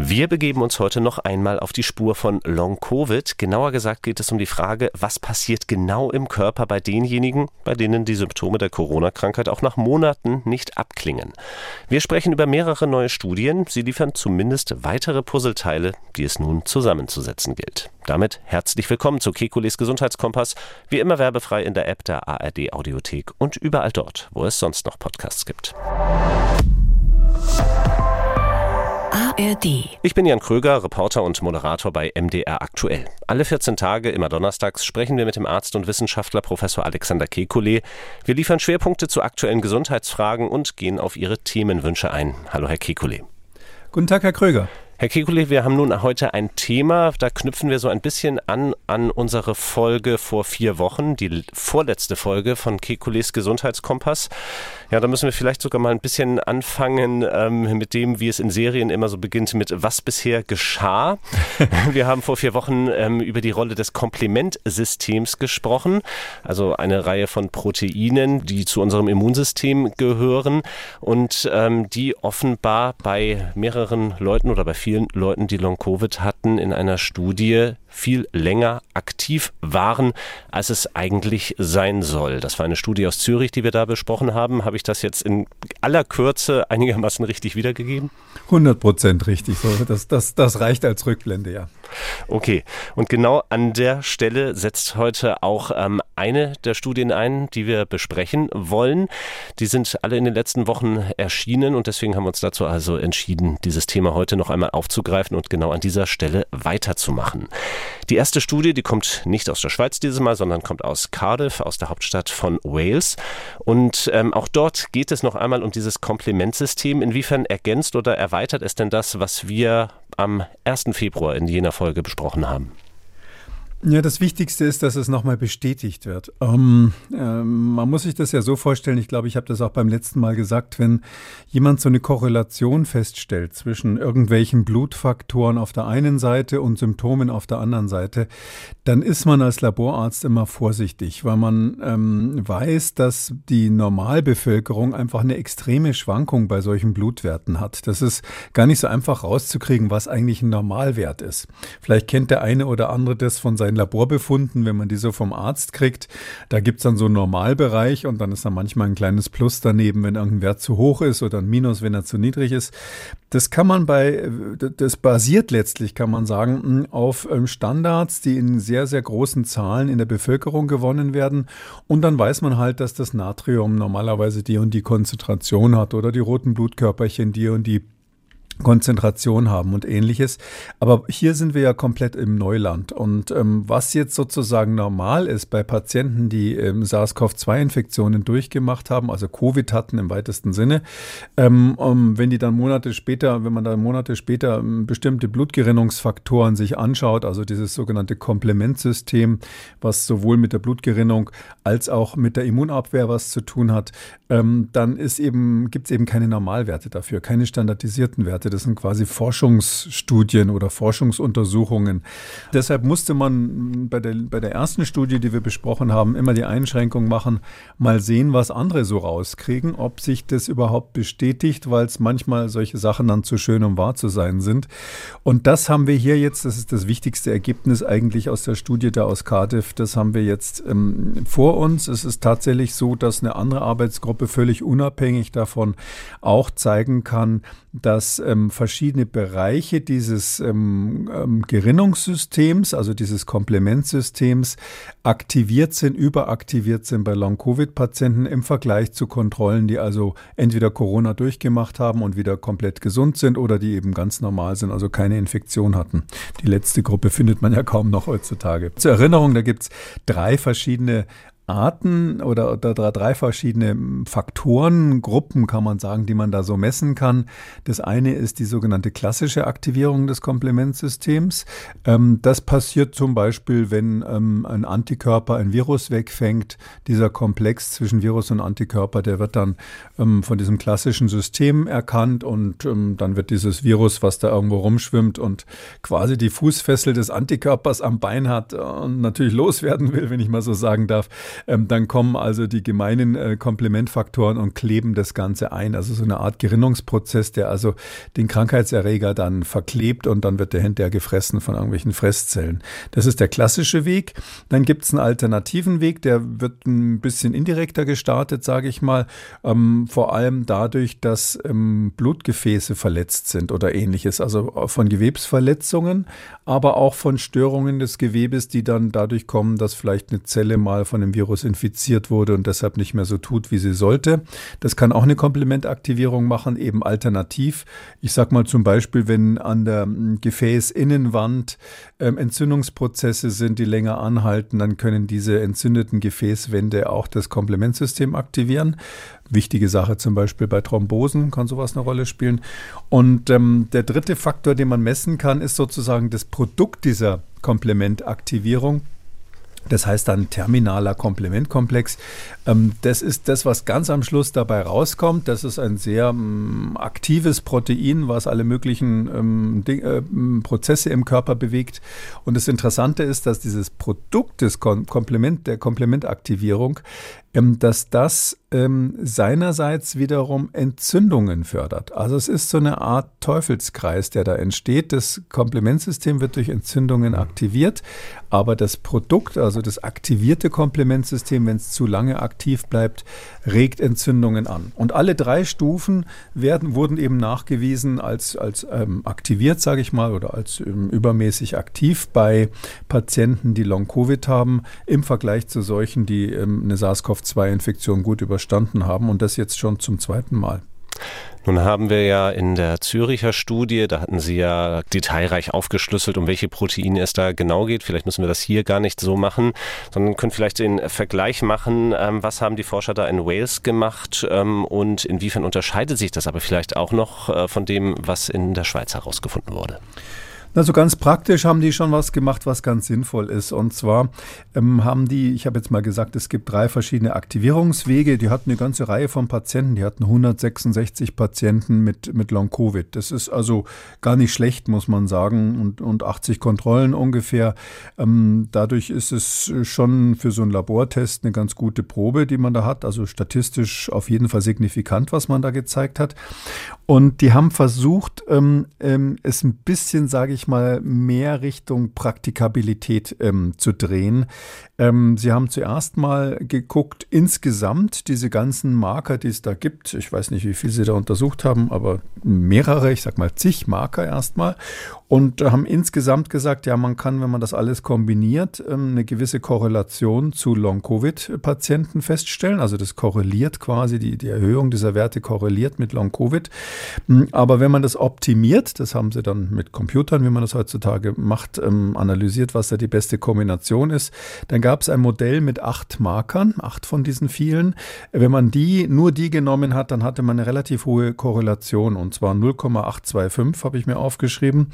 Wir begeben uns heute noch einmal auf die Spur von Long-Covid. Genauer gesagt geht es um die Frage, was passiert genau im Körper bei denjenigen, bei denen die Symptome der Corona-Krankheit auch nach Monaten nicht abklingen. Wir sprechen über mehrere neue Studien. Sie liefern zumindest weitere Puzzleteile, die es nun zusammenzusetzen gilt. Damit herzlich willkommen zu Kekules Gesundheitskompass. Wie immer werbefrei in der App der ARD Audiothek und überall dort, wo es sonst noch Podcasts gibt. ARD. Ich bin Jan Kröger, Reporter und Moderator bei MDR Aktuell. Alle 14 Tage, immer donnerstags, sprechen wir mit dem Arzt und Wissenschaftler Professor Alexander Kekulé. Wir liefern Schwerpunkte zu aktuellen Gesundheitsfragen und gehen auf Ihre Themenwünsche ein. Hallo, Herr Kekulé. Guten Tag, Herr Kröger. Herr Kekulé, wir haben nun heute ein Thema, da knüpfen wir so ein bisschen an an unsere Folge vor vier Wochen, die vorletzte Folge von Kekulés Gesundheitskompass. Ja, da müssen wir vielleicht sogar mal ein bisschen anfangen ähm, mit dem, wie es in Serien immer so beginnt, mit was bisher geschah. wir haben vor vier Wochen ähm, über die Rolle des Komplementsystems gesprochen, also eine Reihe von Proteinen, die zu unserem Immunsystem gehören und ähm, die offenbar bei mehreren Leuten oder bei vielen Leuten, die Long-Covid hatten, in einer Studie viel länger aktiv waren, als es eigentlich sein soll. Das war eine Studie aus Zürich, die wir da besprochen haben. Habe ich das jetzt in aller Kürze einigermaßen richtig wiedergegeben? 100 Prozent richtig. Das, das, das reicht als Rückblende, ja. Okay, und genau an der Stelle setzt heute auch ähm, eine der Studien ein, die wir besprechen wollen. Die sind alle in den letzten Wochen erschienen und deswegen haben wir uns dazu also entschieden, dieses Thema heute noch einmal aufzugreifen und genau an dieser Stelle weiterzumachen. Die erste Studie, die kommt nicht aus der Schweiz dieses Mal, sondern kommt aus Cardiff, aus der Hauptstadt von Wales. Und ähm, auch dort geht es noch einmal um dieses Komplementsystem. Inwiefern ergänzt oder erweitert es denn das, was wir am 1. Februar in jener Folge besprochen haben? Ja, das Wichtigste ist, dass es nochmal bestätigt wird. Ähm, äh, man muss sich das ja so vorstellen, ich glaube, ich habe das auch beim letzten Mal gesagt, wenn jemand so eine Korrelation feststellt zwischen irgendwelchen Blutfaktoren auf der einen Seite und Symptomen auf der anderen Seite, dann ist man als Laborarzt immer vorsichtig, weil man ähm, weiß, dass die Normalbevölkerung einfach eine extreme Schwankung bei solchen Blutwerten hat. Das ist gar nicht so einfach rauszukriegen, was eigentlich ein Normalwert ist. Vielleicht kennt der eine oder andere das von seinem seinen Laborbefunden, wenn man die so vom Arzt kriegt, da gibt es dann so einen Normalbereich und dann ist da manchmal ein kleines Plus daneben, wenn irgendein Wert zu hoch ist oder ein Minus, wenn er zu niedrig ist. Das kann man bei, das basiert letztlich, kann man sagen, auf ähm, Standards, die in sehr, sehr großen Zahlen in der Bevölkerung gewonnen werden. Und dann weiß man halt, dass das Natrium normalerweise die und die Konzentration hat oder die roten Blutkörperchen die und die Konzentration haben und ähnliches. Aber hier sind wir ja komplett im Neuland. Und ähm, was jetzt sozusagen normal ist bei Patienten, die ähm, SARS-CoV-2-Infektionen durchgemacht haben, also Covid hatten im weitesten Sinne, ähm, um, wenn die dann Monate später, wenn man dann Monate später ähm, bestimmte Blutgerinnungsfaktoren sich anschaut, also dieses sogenannte Komplementsystem, was sowohl mit der Blutgerinnung als auch mit der Immunabwehr was zu tun hat, ähm, dann eben, gibt es eben keine Normalwerte dafür, keine standardisierten Werte. Das sind quasi Forschungsstudien oder Forschungsuntersuchungen. Deshalb musste man bei der, bei der ersten Studie, die wir besprochen haben, immer die Einschränkung machen, mal sehen, was andere so rauskriegen, ob sich das überhaupt bestätigt, weil es manchmal solche Sachen dann zu schön, um wahr zu sein sind. Und das haben wir hier jetzt, das ist das wichtigste Ergebnis eigentlich aus der Studie da aus Cardiff, das haben wir jetzt ähm, vor uns. Es ist tatsächlich so, dass eine andere Arbeitsgruppe völlig unabhängig davon auch zeigen kann, dass ähm, verschiedene Bereiche dieses ähm, ähm, Gerinnungssystems, also dieses Komplementsystems, aktiviert sind, überaktiviert sind bei Long-Covid-Patienten im Vergleich zu Kontrollen, die also entweder Corona durchgemacht haben und wieder komplett gesund sind oder die eben ganz normal sind, also keine Infektion hatten. Die letzte Gruppe findet man ja kaum noch heutzutage. Zur Erinnerung, da gibt es drei verschiedene Arten oder, oder drei verschiedene Faktoren, Gruppen kann man sagen, die man da so messen kann. Das eine ist die sogenannte klassische Aktivierung des Komplementsystems. Ähm, das passiert zum Beispiel, wenn ähm, ein Antikörper ein Virus wegfängt. Dieser Komplex zwischen Virus und Antikörper, der wird dann ähm, von diesem klassischen System erkannt und ähm, dann wird dieses Virus, was da irgendwo rumschwimmt und quasi die Fußfessel des Antikörpers am Bein hat und natürlich loswerden will, wenn ich mal so sagen darf, ähm, dann kommen also die gemeinen äh, Komplementfaktoren und kleben das Ganze ein. Also so eine Art Gerinnungsprozess, der also den Krankheitserreger dann verklebt und dann wird der hinterher gefressen von irgendwelchen Fresszellen. Das ist der klassische Weg. Dann gibt es einen alternativen Weg, der wird ein bisschen indirekter gestartet, sage ich mal, ähm, vor allem dadurch, dass ähm, Blutgefäße verletzt sind oder ähnliches, also von Gewebsverletzungen, aber auch von Störungen des Gewebes, die dann dadurch kommen, dass vielleicht eine Zelle mal von dem Virus infiziert wurde und deshalb nicht mehr so tut, wie sie sollte. Das kann auch eine Komplementaktivierung machen, eben alternativ. Ich sage mal zum Beispiel, wenn an der hm, Gefäßinnenwand ähm, Entzündungsprozesse sind, die länger anhalten, dann können diese entzündeten Gefäßwände auch das Komplementsystem aktivieren. Wichtige Sache zum Beispiel bei Thrombosen kann sowas eine Rolle spielen. Und ähm, der dritte Faktor, den man messen kann, ist sozusagen das Produkt dieser Komplementaktivierung. Das heißt dann terminaler Komplementkomplex. Ähm, das ist das, was ganz am Schluss dabei rauskommt. Das ist ein sehr ähm, aktives Protein, was alle möglichen ähm, äh, Prozesse im Körper bewegt. Und das Interessante ist, dass dieses Produkt des Komplement, der Komplementaktivierung dass das ähm, seinerseits wiederum Entzündungen fördert. Also es ist so eine Art Teufelskreis, der da entsteht. Das Komplementsystem wird durch Entzündungen aktiviert, aber das Produkt, also das aktivierte Komplementsystem, wenn es zu lange aktiv bleibt, regt Entzündungen an. Und alle drei Stufen werden, wurden eben nachgewiesen als, als ähm, aktiviert, sage ich mal, oder als ähm, übermäßig aktiv bei Patienten, die Long-Covid haben, im Vergleich zu solchen, die ähm, eine SARS-CoV SARS-CoV-2-Infektion gut überstanden haben und das jetzt schon zum zweiten Mal. Nun haben wir ja in der Züricher Studie, da hatten Sie ja detailreich aufgeschlüsselt, um welche Proteine es da genau geht. Vielleicht müssen wir das hier gar nicht so machen, sondern können vielleicht den Vergleich machen, ähm, was haben die Forscher da in Wales gemacht ähm, und inwiefern unterscheidet sich das aber vielleicht auch noch äh, von dem, was in der Schweiz herausgefunden wurde. Also ganz praktisch haben die schon was gemacht, was ganz sinnvoll ist. Und zwar ähm, haben die, ich habe jetzt mal gesagt, es gibt drei verschiedene Aktivierungswege. Die hatten eine ganze Reihe von Patienten. Die hatten 166 Patienten mit, mit Long-Covid. Das ist also gar nicht schlecht, muss man sagen. Und, und 80 Kontrollen ungefähr. Ähm, dadurch ist es schon für so einen Labortest eine ganz gute Probe, die man da hat. Also statistisch auf jeden Fall signifikant, was man da gezeigt hat. Und die haben versucht, ähm, ähm, es ein bisschen, sage ich mal, mehr Richtung Praktikabilität ähm, zu drehen. Ähm, Sie haben zuerst mal geguckt, insgesamt diese ganzen Marker, die es da gibt. Ich weiß nicht, wie viel Sie da untersucht haben, aber mehrere, ich sag mal zig Marker erstmal. Und haben insgesamt gesagt, ja, man kann, wenn man das alles kombiniert, ähm, eine gewisse Korrelation zu Long-Covid-Patienten feststellen. Also das korreliert quasi, die, die Erhöhung dieser Werte korreliert mit Long-Covid. Hm, aber wenn man das optimiert, das haben sie dann mit Computern, wie man das heutzutage macht, ähm, analysiert, was da die beste Kombination ist, dann gab es ein Modell mit acht Markern, acht von diesen vielen. Wenn man die, nur die genommen hat, dann hatte man eine relativ hohe Korrelation und zwar 0,825 habe ich mir aufgeschrieben.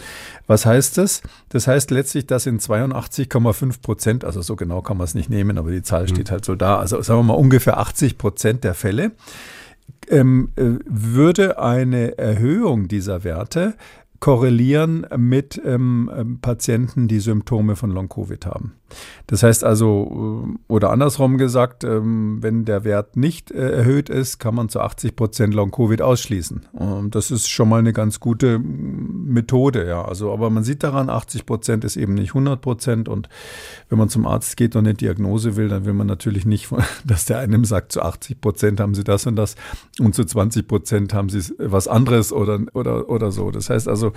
Was heißt das? Das heißt letztlich, dass in 82,5 Prozent, also so genau kann man es nicht nehmen, aber die Zahl steht mhm. halt so da, also sagen wir mal ungefähr 80 Prozent der Fälle, ähm, äh, würde eine Erhöhung dieser Werte korrelieren mit ähm, ähm Patienten, die Symptome von Long-Covid haben. Das heißt also, äh, oder andersrum gesagt, ähm, wenn der Wert nicht äh, erhöht ist, kann man zu 80 Prozent Long-Covid ausschließen. Und das ist schon mal eine ganz gute Methode, ja. Also, aber man sieht daran, 80 Prozent ist eben nicht 100 Prozent. Und wenn man zum Arzt geht und eine Diagnose will, dann will man natürlich nicht, dass der einem sagt, zu 80 Prozent haben sie das und das und zu 20 Prozent haben sie was anderes oder, oder, oder so. Das heißt also,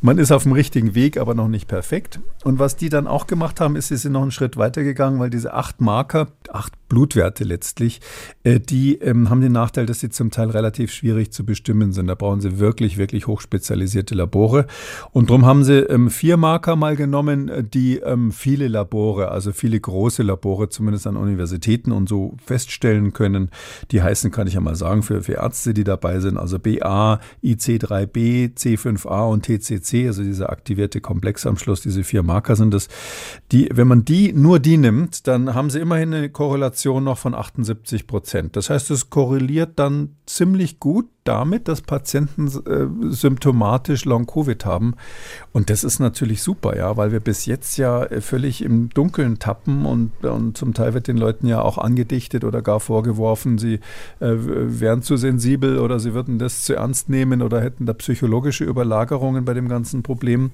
man ist auf dem richtigen Weg, aber noch nicht perfekt. Und was die dann auch gemacht haben, ist, sie sind noch einen Schritt weitergegangen, weil diese acht Marker, acht Blutwerte letztlich, äh, die ähm, haben den Nachteil, dass sie zum Teil relativ schwierig zu bestimmen sind. Da brauchen sie wirklich, wirklich hochspezialisierte Labore. Und darum haben sie ähm, vier Marker mal genommen, äh, die ähm, viele Labore, also viele große Labore, zumindest an Universitäten und so feststellen können. Die heißen, kann ich ja mal sagen, für, für Ärzte, die dabei sind, also BA, IC3B, C5A und TCC, also dieser aktivierte Komplex am Schluss, diese vier Marker sind das. Die, wenn man die, nur die nimmt, dann haben sie immerhin eine Korrelation noch von 78 Prozent. Das heißt, es korreliert dann ziemlich gut damit, dass Patienten äh, symptomatisch Long-Covid haben. Und das ist natürlich super, ja, weil wir bis jetzt ja äh, völlig im Dunkeln tappen und, und zum Teil wird den Leuten ja auch angedichtet oder gar vorgeworfen, sie äh, wären zu sensibel oder sie würden das zu ernst nehmen oder hätten da psychologische Überlagerungen bei dem ganzen Problem.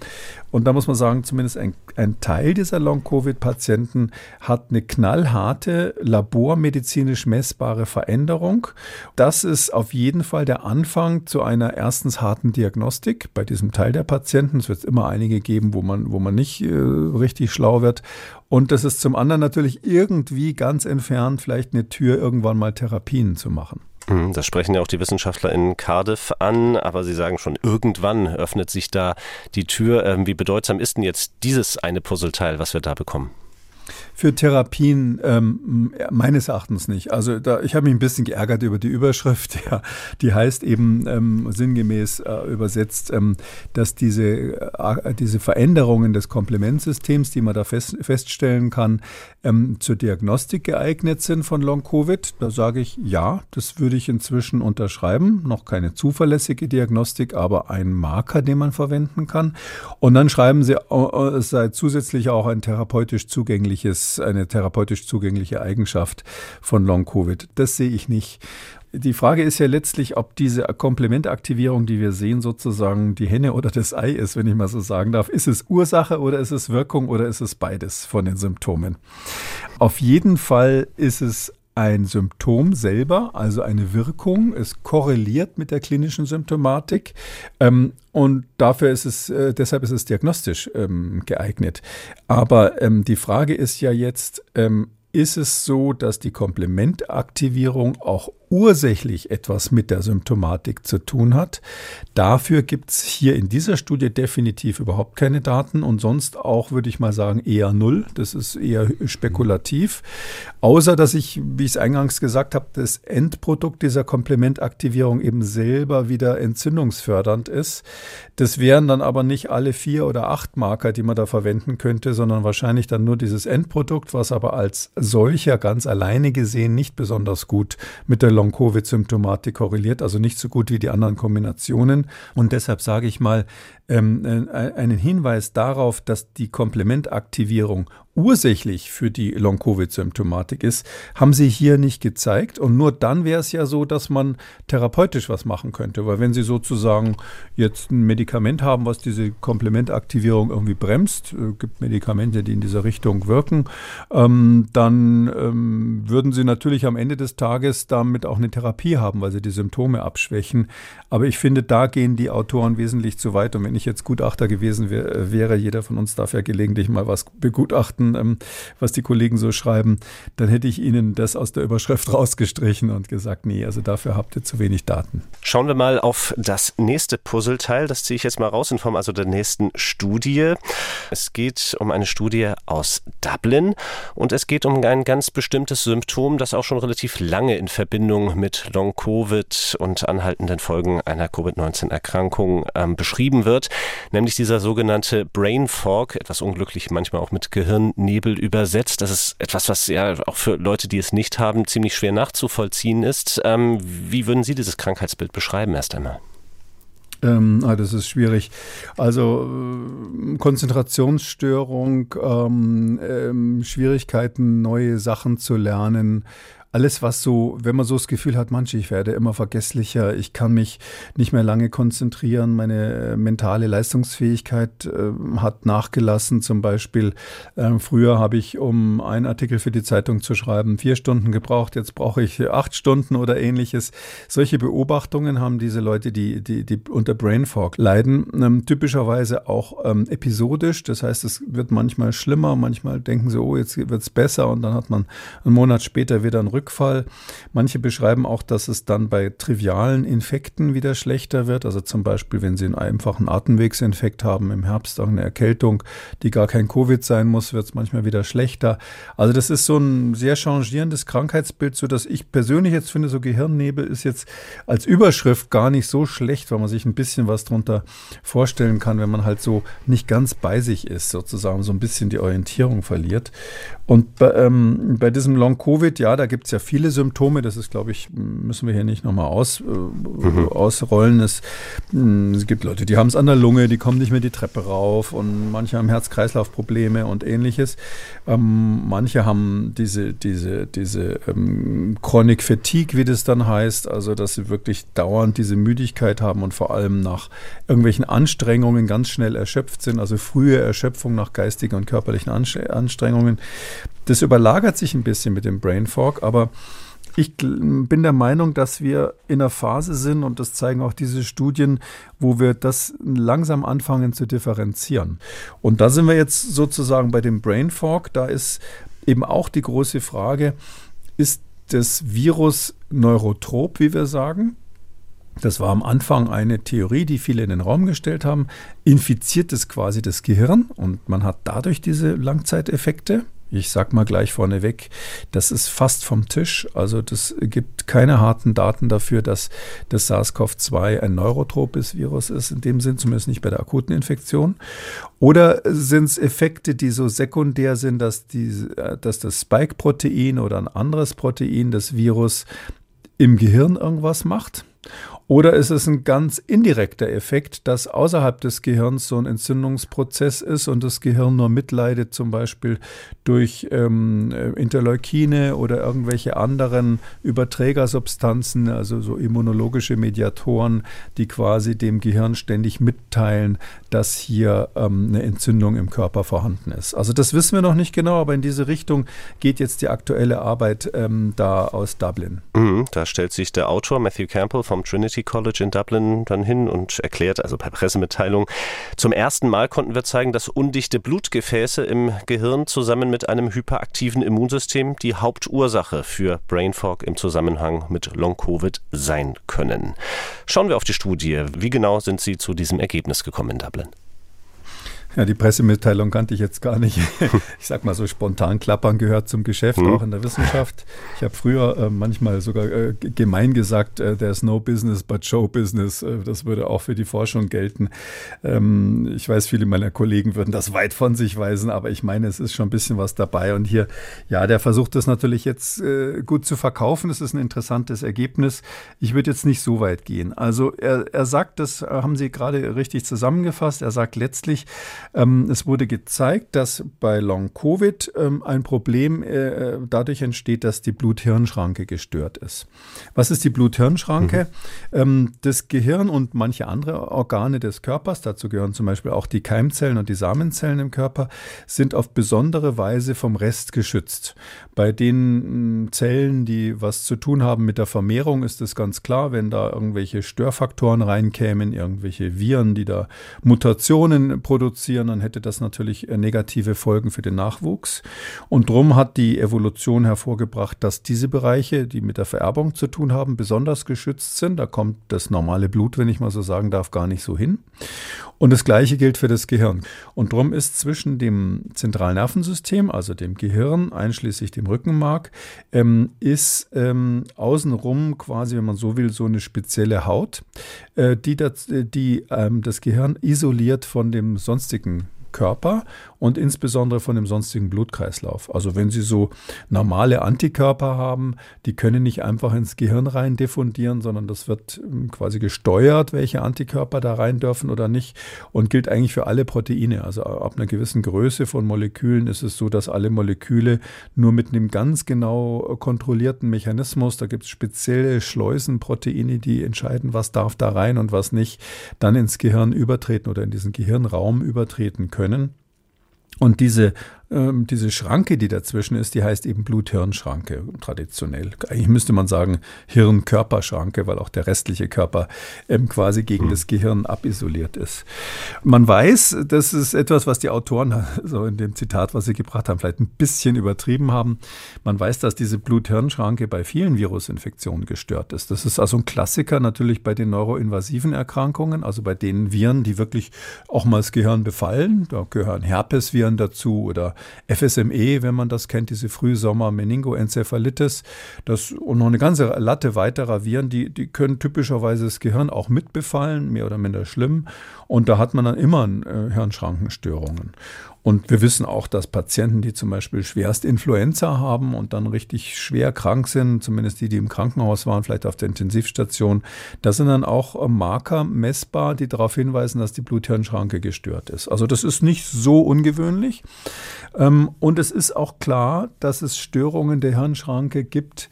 Und da muss man sagen, zumindest ein, ein Teil dieser Long-Covid-Patienten hat eine knallharte, labormedizinisch messbare Veränderung. Das ist auf jeden Fall der Anfang zu einer erstens harten Diagnostik bei diesem Teil der Patienten. Es wird immer einige geben, wo man, wo man nicht äh, richtig schlau wird. Und das ist zum anderen natürlich irgendwie ganz entfernt vielleicht eine Tür, irgendwann mal Therapien zu machen. Hm, das sprechen ja auch die Wissenschaftler in Cardiff an, aber sie sagen schon, irgendwann öffnet sich da die Tür. Ähm, wie bedeutsam ist denn jetzt dieses eine Puzzleteil, was wir da bekommen? Für Therapien ähm, meines Erachtens nicht. Also da, ich habe mich ein bisschen geärgert über die Überschrift, ja, die heißt eben ähm, sinngemäß äh, übersetzt, ähm, dass diese, äh, diese Veränderungen des Komplementsystems, die man da fest, feststellen kann, ähm, zur Diagnostik geeignet sind von Long-Covid. Da sage ich ja, das würde ich inzwischen unterschreiben. Noch keine zuverlässige Diagnostik, aber ein Marker, den man verwenden kann. Und dann schreiben sie, äh, es sei zusätzlich auch ein therapeutisch zugängliches eine therapeutisch zugängliche Eigenschaft von Long-Covid. Das sehe ich nicht. Die Frage ist ja letztlich, ob diese Komplementaktivierung, die wir sehen, sozusagen die Henne oder das Ei ist, wenn ich mal so sagen darf. Ist es Ursache oder ist es Wirkung oder ist es beides von den Symptomen? Auf jeden Fall ist es ein Symptom selber, also eine Wirkung. Es korreliert mit der klinischen Symptomatik ähm, und dafür ist es, äh, deshalb ist es diagnostisch ähm, geeignet. Aber ähm, die Frage ist ja jetzt, ähm, ist es so, dass die Komplementaktivierung auch ursächlich etwas mit der Symptomatik zu tun hat. Dafür gibt es hier in dieser Studie definitiv überhaupt keine Daten und sonst auch, würde ich mal sagen, eher null. Das ist eher spekulativ. Außer, dass ich, wie ich es eingangs gesagt habe, das Endprodukt dieser Komplementaktivierung eben selber wieder entzündungsfördernd ist. Das wären dann aber nicht alle vier oder acht Marker, die man da verwenden könnte, sondern wahrscheinlich dann nur dieses Endprodukt, was aber als solcher ganz alleine gesehen nicht besonders gut mit der Long-Covid-Symptomatik korreliert, also nicht so gut wie die anderen Kombinationen. Und deshalb sage ich mal, ähm, äh, einen Hinweis darauf, dass die Komplementaktivierung ursächlich für die Long-Covid-Symptomatik ist, haben sie hier nicht gezeigt. Und nur dann wäre es ja so, dass man therapeutisch was machen könnte. Weil wenn sie sozusagen jetzt ein Medikament haben, was diese Komplementaktivierung irgendwie bremst, äh, gibt Medikamente, die in dieser Richtung wirken, ähm, dann ähm, würden sie natürlich am Ende des Tages damit auch eine Therapie haben, weil sie die Symptome abschwächen. Aber ich finde, da gehen die Autoren wesentlich zu weit. Und wenn ich jetzt Gutachter gewesen wär, wäre, jeder von uns darf ja gelegentlich mal was begutachten, ähm, was die Kollegen so schreiben, dann hätte ich ihnen das aus der Überschrift rausgestrichen und gesagt, nee, also dafür habt ihr zu wenig Daten. Schauen wir mal auf das nächste Puzzleteil. Das ziehe ich jetzt mal raus in Form also der nächsten Studie. Es geht um eine Studie aus Dublin und es geht um ein ganz bestimmtes Symptom, das auch schon relativ lange in Verbindung mit Long-Covid und anhaltenden Folgen einer Covid-19-Erkrankung ähm, beschrieben wird nämlich dieser sogenannte Brain Fog, etwas unglücklich manchmal auch mit Gehirnnebel übersetzt. Das ist etwas, was ja auch für Leute, die es nicht haben, ziemlich schwer nachzuvollziehen ist. Ähm, wie würden Sie dieses Krankheitsbild beschreiben erst einmal? Ähm, ah, das ist schwierig. Also äh, Konzentrationsstörung, ähm, ähm, Schwierigkeiten, neue Sachen zu lernen, alles, was so, wenn man so das Gefühl hat, manche, ich werde immer vergesslicher, ich kann mich nicht mehr lange konzentrieren, meine äh, mentale Leistungsfähigkeit äh, hat nachgelassen. Zum Beispiel, äh, früher habe ich, um einen Artikel für die Zeitung zu schreiben, vier Stunden gebraucht, jetzt brauche ich acht Stunden oder ähnliches. Solche Beobachtungen haben diese Leute, die, die, die unter Brain Fog leiden, ähm, typischerweise auch ähm, episodisch. Das heißt, es wird manchmal schlimmer, manchmal denken sie, oh, jetzt wird es besser und dann hat man einen Monat später wieder einen Rücken Rückfall. Manche beschreiben auch, dass es dann bei trivialen Infekten wieder schlechter wird. Also zum Beispiel, wenn Sie einen einfachen Atemwegsinfekt haben im Herbst, auch eine Erkältung, die gar kein Covid sein muss, wird es manchmal wieder schlechter. Also das ist so ein sehr changierendes Krankheitsbild, so dass ich persönlich jetzt finde, so Gehirnnebel ist jetzt als Überschrift gar nicht so schlecht, weil man sich ein bisschen was darunter vorstellen kann, wenn man halt so nicht ganz bei sich ist, sozusagen so ein bisschen die Orientierung verliert. Und bei, ähm, bei diesem Long-Covid, ja, da gibt es ja viele Symptome, das ist, glaube ich, müssen wir hier nicht nochmal aus, äh, mhm. ausrollen. Es, hm, es, gibt Leute, die haben es an der Lunge, die kommen nicht mehr die Treppe rauf und manche haben Herz-Kreislauf-Probleme und ähnliches. Ähm, manche haben diese, diese, diese ähm, Chronic Fatigue, wie das dann heißt, also dass sie wirklich dauernd diese Müdigkeit haben und vor allem nach irgendwelchen Anstrengungen ganz schnell erschöpft sind, also frühe Erschöpfung nach geistigen und körperlichen Anstrengungen. Das überlagert sich ein bisschen mit dem Brain Fog, aber ich bin der Meinung, dass wir in einer Phase sind, und das zeigen auch diese Studien, wo wir das langsam anfangen zu differenzieren. Und da sind wir jetzt sozusagen bei dem Brain Fog. Da ist eben auch die große Frage, ist das Virus neurotrop, wie wir sagen? Das war am Anfang eine Theorie, die viele in den Raum gestellt haben. Infiziert es quasi das Gehirn und man hat dadurch diese Langzeiteffekte. Ich sag mal gleich vorneweg, das ist fast vom Tisch. Also das gibt keine harten Daten dafür, dass das SARS-CoV-2 ein neurotropes Virus ist, in dem Sinn, zumindest nicht bei der akuten Infektion. Oder sind es Effekte, die so sekundär sind, dass, die, dass das Spike-Protein oder ein anderes Protein das Virus im Gehirn irgendwas macht? Oder ist es ein ganz indirekter Effekt, dass außerhalb des Gehirns so ein Entzündungsprozess ist und das Gehirn nur mitleidet, zum Beispiel durch ähm, Interleukine oder irgendwelche anderen Überträgersubstanzen, also so immunologische Mediatoren, die quasi dem Gehirn ständig mitteilen, dass hier ähm, eine Entzündung im Körper vorhanden ist. Also das wissen wir noch nicht genau, aber in diese Richtung geht jetzt die aktuelle Arbeit ähm, da aus Dublin. Mhm, da stellt sich der Autor Matthew Campbell vom Trinity Trinity College in Dublin dann hin und erklärt, also per Pressemitteilung, zum ersten Mal konnten wir zeigen, dass undichte Blutgefäße im Gehirn zusammen mit einem hyperaktiven Immunsystem die Hauptursache für Brain Fog im Zusammenhang mit Long-Covid sein können. Schauen wir auf die Studie. Wie genau sind Sie zu diesem Ergebnis gekommen in Dublin? Ja, die Pressemitteilung kannte ich jetzt gar nicht. Ich sag mal so spontan klappern gehört zum Geschäft, mhm. auch in der Wissenschaft. Ich habe früher äh, manchmal sogar äh, gemein gesagt, äh, there's no business but show business. Äh, das würde auch für die Forschung gelten. Ähm, ich weiß, viele meiner Kollegen würden das weit von sich weisen, aber ich meine, es ist schon ein bisschen was dabei. Und hier, ja, der versucht das natürlich jetzt äh, gut zu verkaufen. Es ist ein interessantes Ergebnis. Ich würde jetzt nicht so weit gehen. Also er, er sagt, das haben Sie gerade richtig zusammengefasst. Er sagt letztlich, ähm, es wurde gezeigt, dass bei Long-Covid ähm, ein Problem äh, dadurch entsteht, dass die Blut-Hirn-Schranke gestört ist. Was ist die Blut-Hirn-Schranke? Mhm. Ähm, das Gehirn und manche andere Organe des Körpers, dazu gehören zum Beispiel auch die Keimzellen und die Samenzellen im Körper, sind auf besondere Weise vom Rest geschützt. Bei den Zellen, die was zu tun haben mit der Vermehrung, ist es ganz klar, wenn da irgendwelche Störfaktoren reinkämen, irgendwelche Viren, die da Mutationen produzieren, produzieren, dann hätte das natürlich äh, negative Folgen für den Nachwuchs. Und darum hat die Evolution hervorgebracht, dass diese Bereiche, die mit der Vererbung zu tun haben, besonders geschützt sind. Da kommt das normale Blut, wenn ich mal so sagen darf, gar nicht so hin. Und das Gleiche gilt für das Gehirn. Und darum ist zwischen dem Zentralnervensystem, also dem Gehirn, einschließlich dem Rückenmark, ähm, ist ähm, außenrum quasi, wenn man so will, so eine spezielle Haut, äh, die, das, die ähm, das Gehirn isoliert von dem sonstigen Körper und insbesondere von dem sonstigen Blutkreislauf. Also wenn Sie so normale Antikörper haben, die können nicht einfach ins Gehirn rein diffundieren, sondern das wird ähm, quasi gesteuert, welche Antikörper da rein dürfen oder nicht und gilt eigentlich für alle Proteine. Also ab einer gewissen Größe von Molekülen ist es so, dass alle Moleküle nur mit einem ganz genau kontrollierten Mechanismus, da gibt es spezielle Schleusenproteine, die entscheiden, was darf da rein und was nicht, dann ins Gehirn übertreten oder in diesen Gehirnraum übertreten können können. Und diese ähm, diese Schranke, die dazwischen ist, die heißt eben Blut-Hirn-Schranke traditionell. Eigentlich müsste man sagen Hirn-Körperschranke, weil auch der restliche Körper ähm, quasi gegen mhm. das Gehirn abisoliert ist. Man weiß, das ist etwas, was die Autoren so in dem Zitat, was sie gebracht haben, vielleicht ein bisschen übertrieben haben. Man weiß, dass diese Blut-Hirn-Schranke bei vielen Virusinfektionen gestört ist. Das ist also ein Klassiker natürlich bei den neuroinvasiven Erkrankungen, also bei den Viren, die wirklich auch mal das Gehirn befallen. Da gehören Herpesviren dazu oder FSME, wenn man das kennt, diese Frühsommer-Meningoenzephalitis. Das und noch eine ganze Latte weiterer Viren, die, die können typischerweise das Gehirn auch mitbefallen, mehr oder minder schlimm. Und da hat man dann immer äh, Hirnschrankenstörungen. Und wir wissen auch, dass Patienten, die zum Beispiel schwerst Influenza haben und dann richtig schwer krank sind, zumindest die, die im Krankenhaus waren, vielleicht auf der Intensivstation, das sind dann auch Marker messbar, die darauf hinweisen, dass die Blut-Hirn-Schranke gestört ist. Also das ist nicht so ungewöhnlich. Ähm, und es ist auch klar, dass es Störungen der Hirnschranke gibt,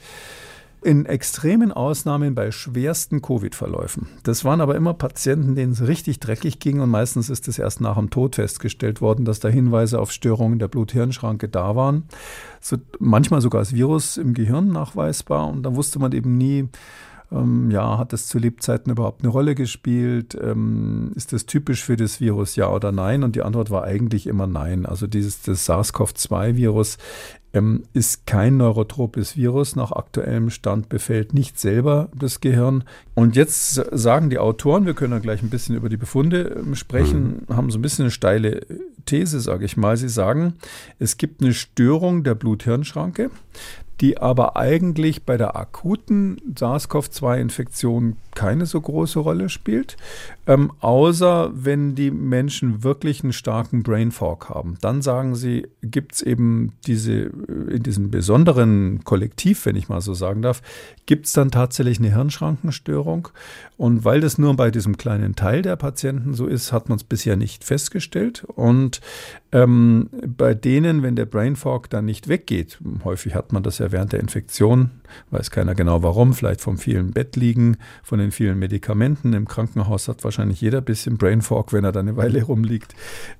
in extremen Ausnahmen bei schwersten Covid-Verläufen. Das waren aber immer Patienten, denen es richtig dreckig ging und meistens ist es erst nach dem Tod festgestellt worden, dass da Hinweise auf Störungen der Blut-Hirn-Schranke da waren. So, manchmal sogar als Virus im Gehirn nachweisbar und da wusste man eben nie, ähm, ja, hat das zu Lebzeiten überhaupt eine Rolle gespielt? Ähm, ist das typisch für das Virus, ja oder nein? Und die Antwort war eigentlich immer nein. Also dieses das SARS-CoV-2-Virus ähm, ist kein neurotropes Virus. Nach aktuellem Stand befällt nicht selber das Gehirn. Und jetzt sagen die Autoren, wir können dann gleich ein bisschen über die Befunde ähm, sprechen, mhm. haben so ein bisschen eine steile These, sage ich mal. Sie sagen, es gibt eine Störung der Blut-Hirn-Schranke die aber eigentlich bei der akuten SARS-CoV-2-Infektion keine so große Rolle spielt, ähm, außer wenn die Menschen wirklich einen starken Brain Fog haben. Dann sagen sie, gibt es eben diese, äh, in diesem besonderen Kollektiv, wenn ich mal so sagen darf, gibt es dann tatsächlich eine Hirnschrankenstörung. Und weil das nur bei diesem kleinen Teil der Patienten so ist, hat man es bisher nicht festgestellt. Und ähm, bei denen, wenn der Brain Fog dann nicht weggeht, häufig hat man das ja während der Infektion, weiß keiner genau warum, vielleicht vom vielen Bettliegen, von den vielen Medikamenten. Im Krankenhaus hat wahrscheinlich jeder ein bisschen Brain Fog, wenn er da eine Weile rumliegt.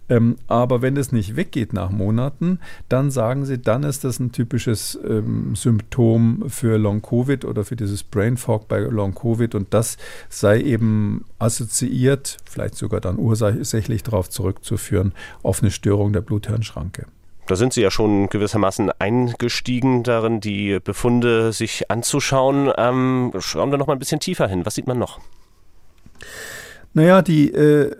Ähm, aber wenn das nicht weggeht nach Monaten, dann sagen sie, dann ist das ein typisches ähm, Symptom für Long-Covid oder für dieses Brain Fog bei Long-Covid und das sei eben assoziiert, vielleicht sogar dann ursächlich darauf zurückzuführen, auf eine Störung der Blut-Hirn-Schranke. Da sind Sie ja schon gewissermaßen eingestiegen darin, die Befunde sich anzuschauen. Ähm, schauen wir noch mal ein bisschen tiefer hin. Was sieht man noch? Naja, die äh,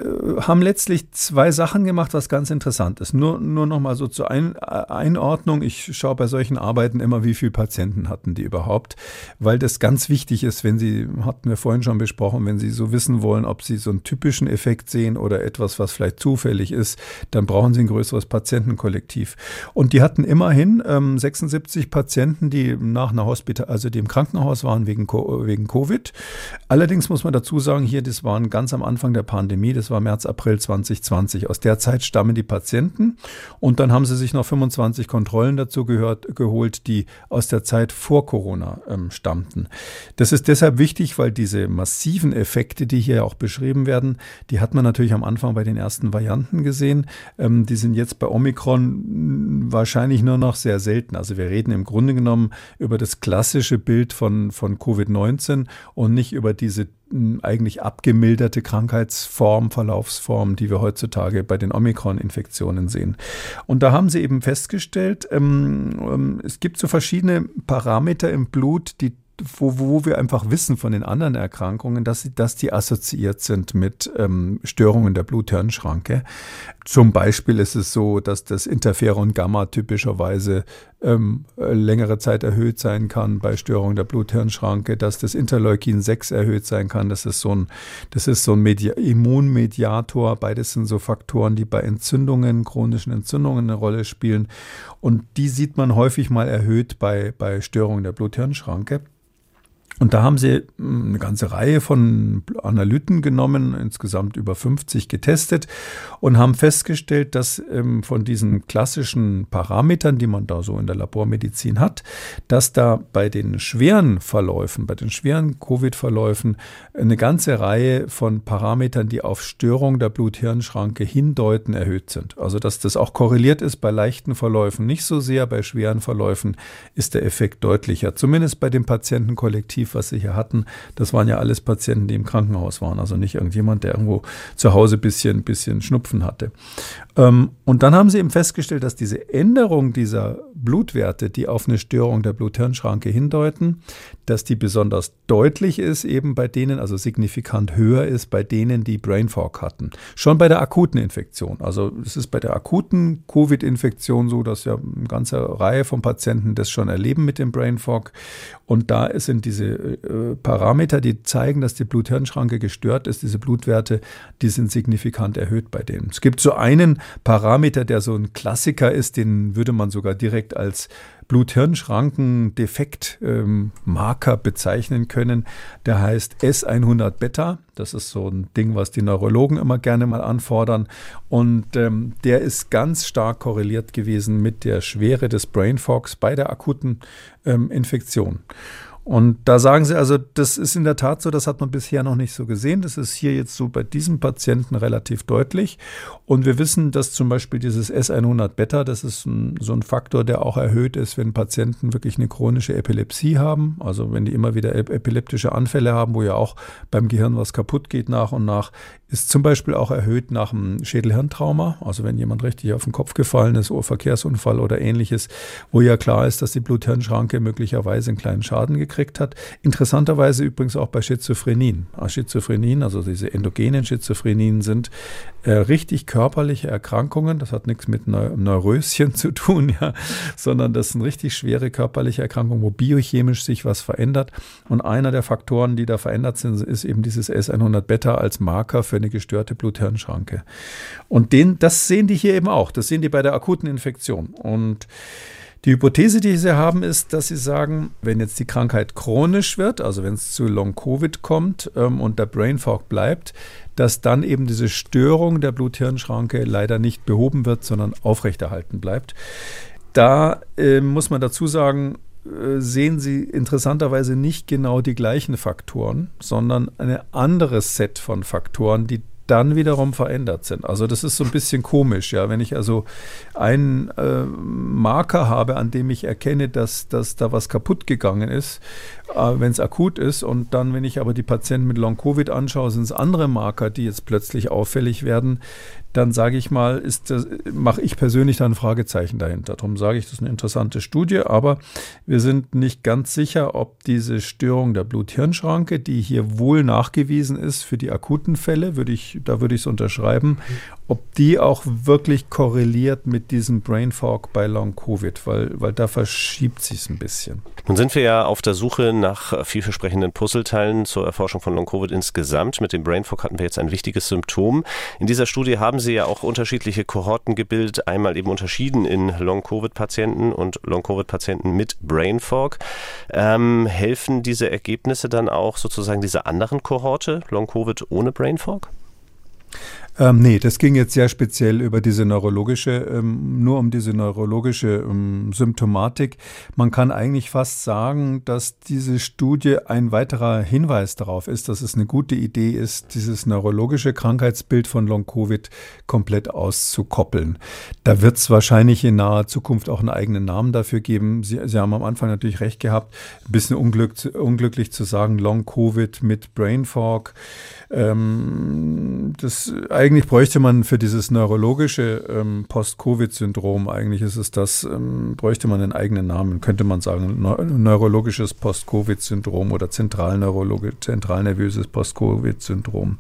haben letztlich zwei Sachen gemacht, was ganz interessant ist. Nur, nur noch mal so zur Ein Einordnung. Ich schaue bei solchen Arbeiten immer, wie viele Patienten hatten die überhaupt, weil das ganz wichtig ist, wenn Sie, hatten wir vorhin schon besprochen, wenn Sie so wissen wollen, ob Sie so einen typischen Effekt sehen oder etwas, was vielleicht zufällig ist, dann brauchen Sie ein größeres Patientenkollektiv. Und die hatten immerhin ähm, 76 Patienten, die nach einer Hospital, also die im Krankenhaus waren wegen, wegen Covid. Allerdings muss man dazu sagen, hier, das waren ganz am Anfang der Pandemie, das war März, April 2020. Aus der Zeit stammen die Patienten und dann haben sie sich noch 25 Kontrollen dazu gehört, geholt, die aus der Zeit vor Corona ähm, stammten. Das ist deshalb wichtig, weil diese massiven Effekte, die hier auch beschrieben werden, die hat man natürlich am Anfang bei den ersten Varianten gesehen. Ähm, die sind jetzt bei Omikron wahrscheinlich nur noch sehr selten. Also wir reden im Grunde genommen über das klassische Bild von, von Covid-19 und nicht über diese eigentlich abgemilderte Krankheitsform, Verlaufsform, die wir heutzutage bei den Omikron-Infektionen sehen. Und da haben sie eben festgestellt, ähm, ähm, es gibt so verschiedene Parameter im Blut, die wo, wo wir einfach wissen von den anderen Erkrankungen, dass, dass die assoziiert sind mit ähm, Störungen der Blut-Hirn-Schranke. Zum Beispiel ist es so, dass das Interferon Gamma typischerweise ähm, längere Zeit erhöht sein kann bei Störungen der Blut-Hirn-Schranke, dass das Interleukin 6 erhöht sein kann. Das ist so ein, das ist so ein Media Immunmediator. Beides sind so Faktoren, die bei Entzündungen, chronischen Entzündungen eine Rolle spielen. Und die sieht man häufig mal erhöht bei, bei Störungen der Blut-Hirn-Schranke. Und da haben sie hm, eine ganze Reihe von Analyten genommen, insgesamt über 50 getestet und haben festgestellt, dass ähm, von diesen klassischen Parametern, die man da so in der Labormedizin hat, dass da bei den schweren Verläufen, bei den schweren Covid-Verläufen eine ganze Reihe von Parametern, die auf Störung der Blut-Hirn-Schranke hindeuten, erhöht sind. Also dass das auch korreliert ist bei leichten Verläufen nicht so sehr, bei schweren Verläufen ist der Effekt deutlicher, zumindest bei dem Patientenkollektiv Was sie hier hatten, das waren ja alles Patienten, die im Krankenhaus waren. Also nicht irgendjemand, der irgendwo zu Hause ein bisschen, bisschen Schnupfen hatte. Ähm, und dann haben sie eben festgestellt, dass diese Änderung dieser Blutwerte, die auf eine Störung der Blut-Hirn-Schranke hindeuten, dass die besonders deutlich ist, eben bei denen, also signifikant höher ist, bei denen, die Brain Fog hatten. Schon bei der akuten Infektion. Also es ist bei der akuten Covid-Infektion so, dass ja eine ganze Reihe von Patienten das schon erleben mit dem Brain Fog. Und da sind diese äh, Parameter, die zeigen, dass die Blut-Hirn-Schranke gestört ist, diese Blutwerte, die sind signifikant erhöht bei denen. Es gibt so einen Parameter, der so ein Klassiker ist, den würde man sogar direkt als Blut-Hirn-Schranken-Defekt-Marker ähm, bezeichnen können. Der heißt S100 Beta. Das ist so ein Ding, was die Neurologen immer gerne mal anfordern. Und ähm, der ist ganz stark korreliert gewesen mit der Schwere des Brain Fogs bei der akuten ähm, Infektion. Und da sagen sie also, das ist in der Tat so, das hat man bisher noch nicht so gesehen. Das ist hier jetzt so bei diesem Patienten relativ deutlich. Und wir wissen, dass zum Beispiel dieses S100 Beta, das ist ein, so ein Faktor, der auch erhöht ist, wenn Patienten wirklich eine chronische Epilepsie haben. Also wenn die immer wieder epileptische Anfälle haben, wo ja auch beim Gehirn was kaputt geht nach und nach, ist zum Beispiel auch erhöht nach einem Schädelhirntrauma. Also wenn jemand richtig auf den Kopf gefallen ist, Verkehrsunfall oder ähnliches, wo ja klar ist, dass die Blut-Hirn-Schranke möglicherweise einen kleinen Schaden gekriegt gekriegt hat. Interessanterweise übrigens auch bei Schizophrenien. Ah, Schizophrenien, also diese endogenen Schizophrenien, sind äh, richtig körperliche Erkrankungen. Das hat nichts mit Neu Neuröschen zu tun, ja, sondern das sind richtig schwere körperliche Erkrankungen, wo biochemisch sich was verändert. Und einer der Faktoren, die da verändert sind, ist eben dieses S100 Beta als Marker für eine gestörte Blut-Hirn-Schranke. Und den, das sehen die hier eben auch. Das sehen die bei der akuten Infektion. Und die Hypothese, die sie haben, ist, dass sie sagen, wenn jetzt die Krankheit chronisch wird, also wenn es zu Long-Covid kommt ähm, und der Brain Fog bleibt, dass dann eben diese Störung der Blut-Hirn-Schranke leider nicht behoben wird, sondern aufrechterhalten bleibt. Da äh, muss man dazu sagen, äh, sehen Sie interessanterweise nicht genau die gleichen Faktoren, sondern ein anderes Set von Faktoren, die dann wiederum verändert sind. Also das ist so ein bisschen komisch, ja. Wenn ich also einen äh, Marker habe, an dem ich erkenne, dass, dass da was kaputt gegangen ist, äh, wenn es akut ist, und dann, wenn ich aber die Patienten mit Long-Covid anschaue, sind es andere Marker, die jetzt plötzlich auffällig werden, dann sage ich mal, mache ich persönlich da ein Fragezeichen dahinter. Darum sage ich, das ist eine interessante Studie, aber wir sind nicht ganz sicher, ob diese Störung der Blut-Hirn-Schranke, die hier wohl nachgewiesen ist für die akuten Fälle, würde ich, da würde ich es unterschreiben, ob die auch wirklich korreliert mit diesem Brain Fog bei Long Covid, weil, weil da verschiebt sich es ein bisschen. Nun sind wir ja auf der Suche nach vielversprechenden Puzzleteilen zur Erforschung von Long Covid insgesamt. Mit dem Brain Fog hatten wir jetzt ein wichtiges Symptom. In dieser Studie haben Sie ja auch unterschiedliche Kohorten gebildet, einmal eben unterschieden in Long-Covid-Patienten und Long-Covid-Patienten mit Brain Fog. Ähm, helfen diese Ergebnisse dann auch sozusagen dieser anderen Kohorte, Long-Covid ohne Brain Fog? Ähm, nee, das ging jetzt sehr speziell über diese neurologische, ähm, nur um diese neurologische ähm, Symptomatik. Man kann eigentlich fast sagen, dass diese Studie ein weiterer Hinweis darauf ist, dass es eine gute Idee ist, dieses neurologische Krankheitsbild von Long-Covid komplett auszukoppeln. Da wird es wahrscheinlich in naher Zukunft auch einen eigenen Namen dafür geben. Sie, Sie haben am Anfang natürlich recht gehabt, ein bisschen unglück, unglücklich zu sagen, Long-Covid mit Brain Fog. Ähm, das eigentlich bräuchte man für dieses neurologische ähm, Post-Covid-Syndrom, eigentlich ist es das, ähm, bräuchte man einen eigenen Namen, könnte man sagen, neurologisches Post-Covid-Syndrom oder zentralnervöses Post-Covid-Syndrom.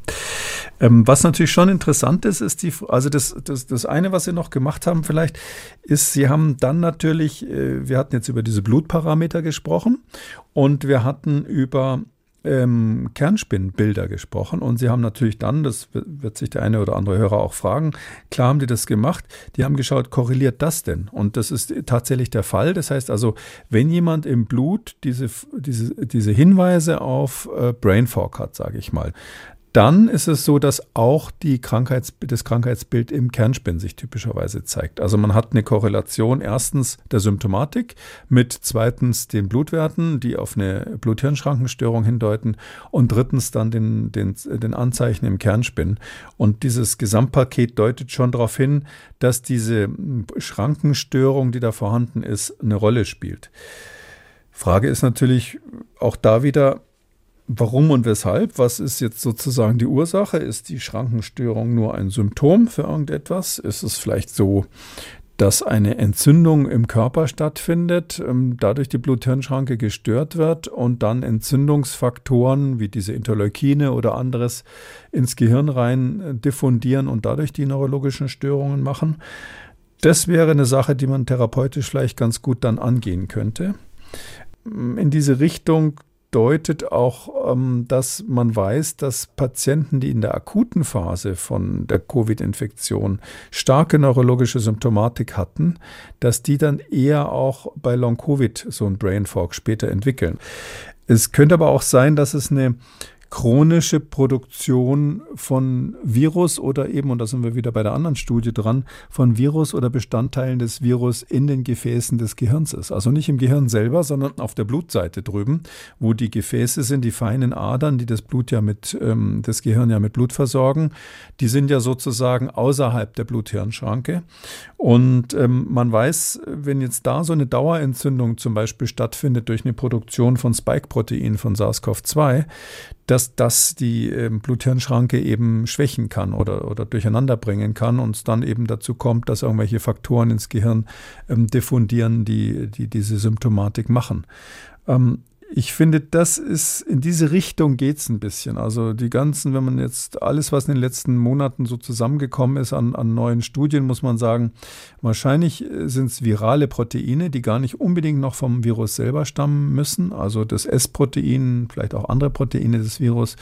Ähm, was natürlich schon interessant ist, ist die, also das, das, das eine, was Sie noch gemacht haben vielleicht, ist, Sie haben dann natürlich, äh, wir hatten jetzt über diese Blutparameter gesprochen und wir hatten über ähm, Kernspinnbilder gesprochen und sie haben natürlich dann, das wird sich der eine oder andere Hörer auch fragen, klar haben die das gemacht, die haben geschaut, korreliert das denn? Und das ist tatsächlich der Fall. Das heißt also, wenn jemand im Blut diese, diese, diese Hinweise auf äh, Brain Fog hat, sage ich mal, dann ist es so, dass auch die Krankheits das Krankheitsbild im Kernspinn sich typischerweise zeigt. Also man hat eine Korrelation erstens der Symptomatik mit zweitens den Blutwerten, die auf eine Blut-Hirn-Schrankenstörung hindeuten und drittens dann den, den, den Anzeichen im Kernspinn. Und dieses Gesamtpaket deutet schon darauf hin, dass diese Schrankenstörung, die da vorhanden ist, eine Rolle spielt. Frage ist natürlich auch da wieder, Warum und weshalb? Was ist jetzt sozusagen die Ursache? Ist die Schrankenstörung nur ein Symptom für irgendetwas? Ist es vielleicht so, dass eine Entzündung im Körper stattfindet, ähm, dadurch die Blut-Hirn-Schranke gestört wird und dann Entzündungsfaktoren wie diese Interleukine oder anderes ins Gehirn rein äh, diffundieren und dadurch die neurologischen Störungen machen. Das wäre eine Sache, die man therapeutisch vielleicht ganz gut dann angehen könnte. In diese Richtung deutet auch, ähm, dass man weiß, dass Patienten, die in der akuten Phase von der Covid-Infektion starke neurologische Symptomatik hatten, dass die dann eher auch bei Long-Covid so ein Brain Fog später entwickeln. Es könnte aber auch sein, dass es eine chronische Produktion von Virus oder eben, und da sind wir wieder bei der anderen Studie dran, von Virus oder Bestandteilen des Virus in den Gefäßen des Gehirns ist. Also nicht im Gehirn selber, sondern auf der Blutseite drüben, wo die Gefäße sind, die feinen Adern, die das Blut ja mit, ähm, das Gehirn ja mit Blut versorgen. Die sind ja sozusagen außerhalb der Blut-Hirn-Schranke. Und ähm, man weiß, wenn jetzt da so eine Dauerentzündung zum Beispiel stattfindet durch eine Produktion von Spike-Protein von SARS-CoV-2, dass das die ähm, Blut-Hirn-Schranke eben schwächen kann oder, oder durcheinander bringen kann und es dann eben dazu kommt, dass irgendwelche Faktoren ins Gehirn ähm, diffundieren, die, die diese Symptomatik machen. Ähm, ich finde, das ist, in diese Richtung geht es ein bisschen. Also die ganzen, wenn man jetzt alles, was in den letzten Monaten so zusammengekommen ist an, an neuen Studien, muss man sagen, wahrscheinlich äh, sind es virale Proteine, die gar nicht unbedingt noch vom Virus selber stammen müssen. Also das S-Protein, vielleicht auch andere Proteine des Virus,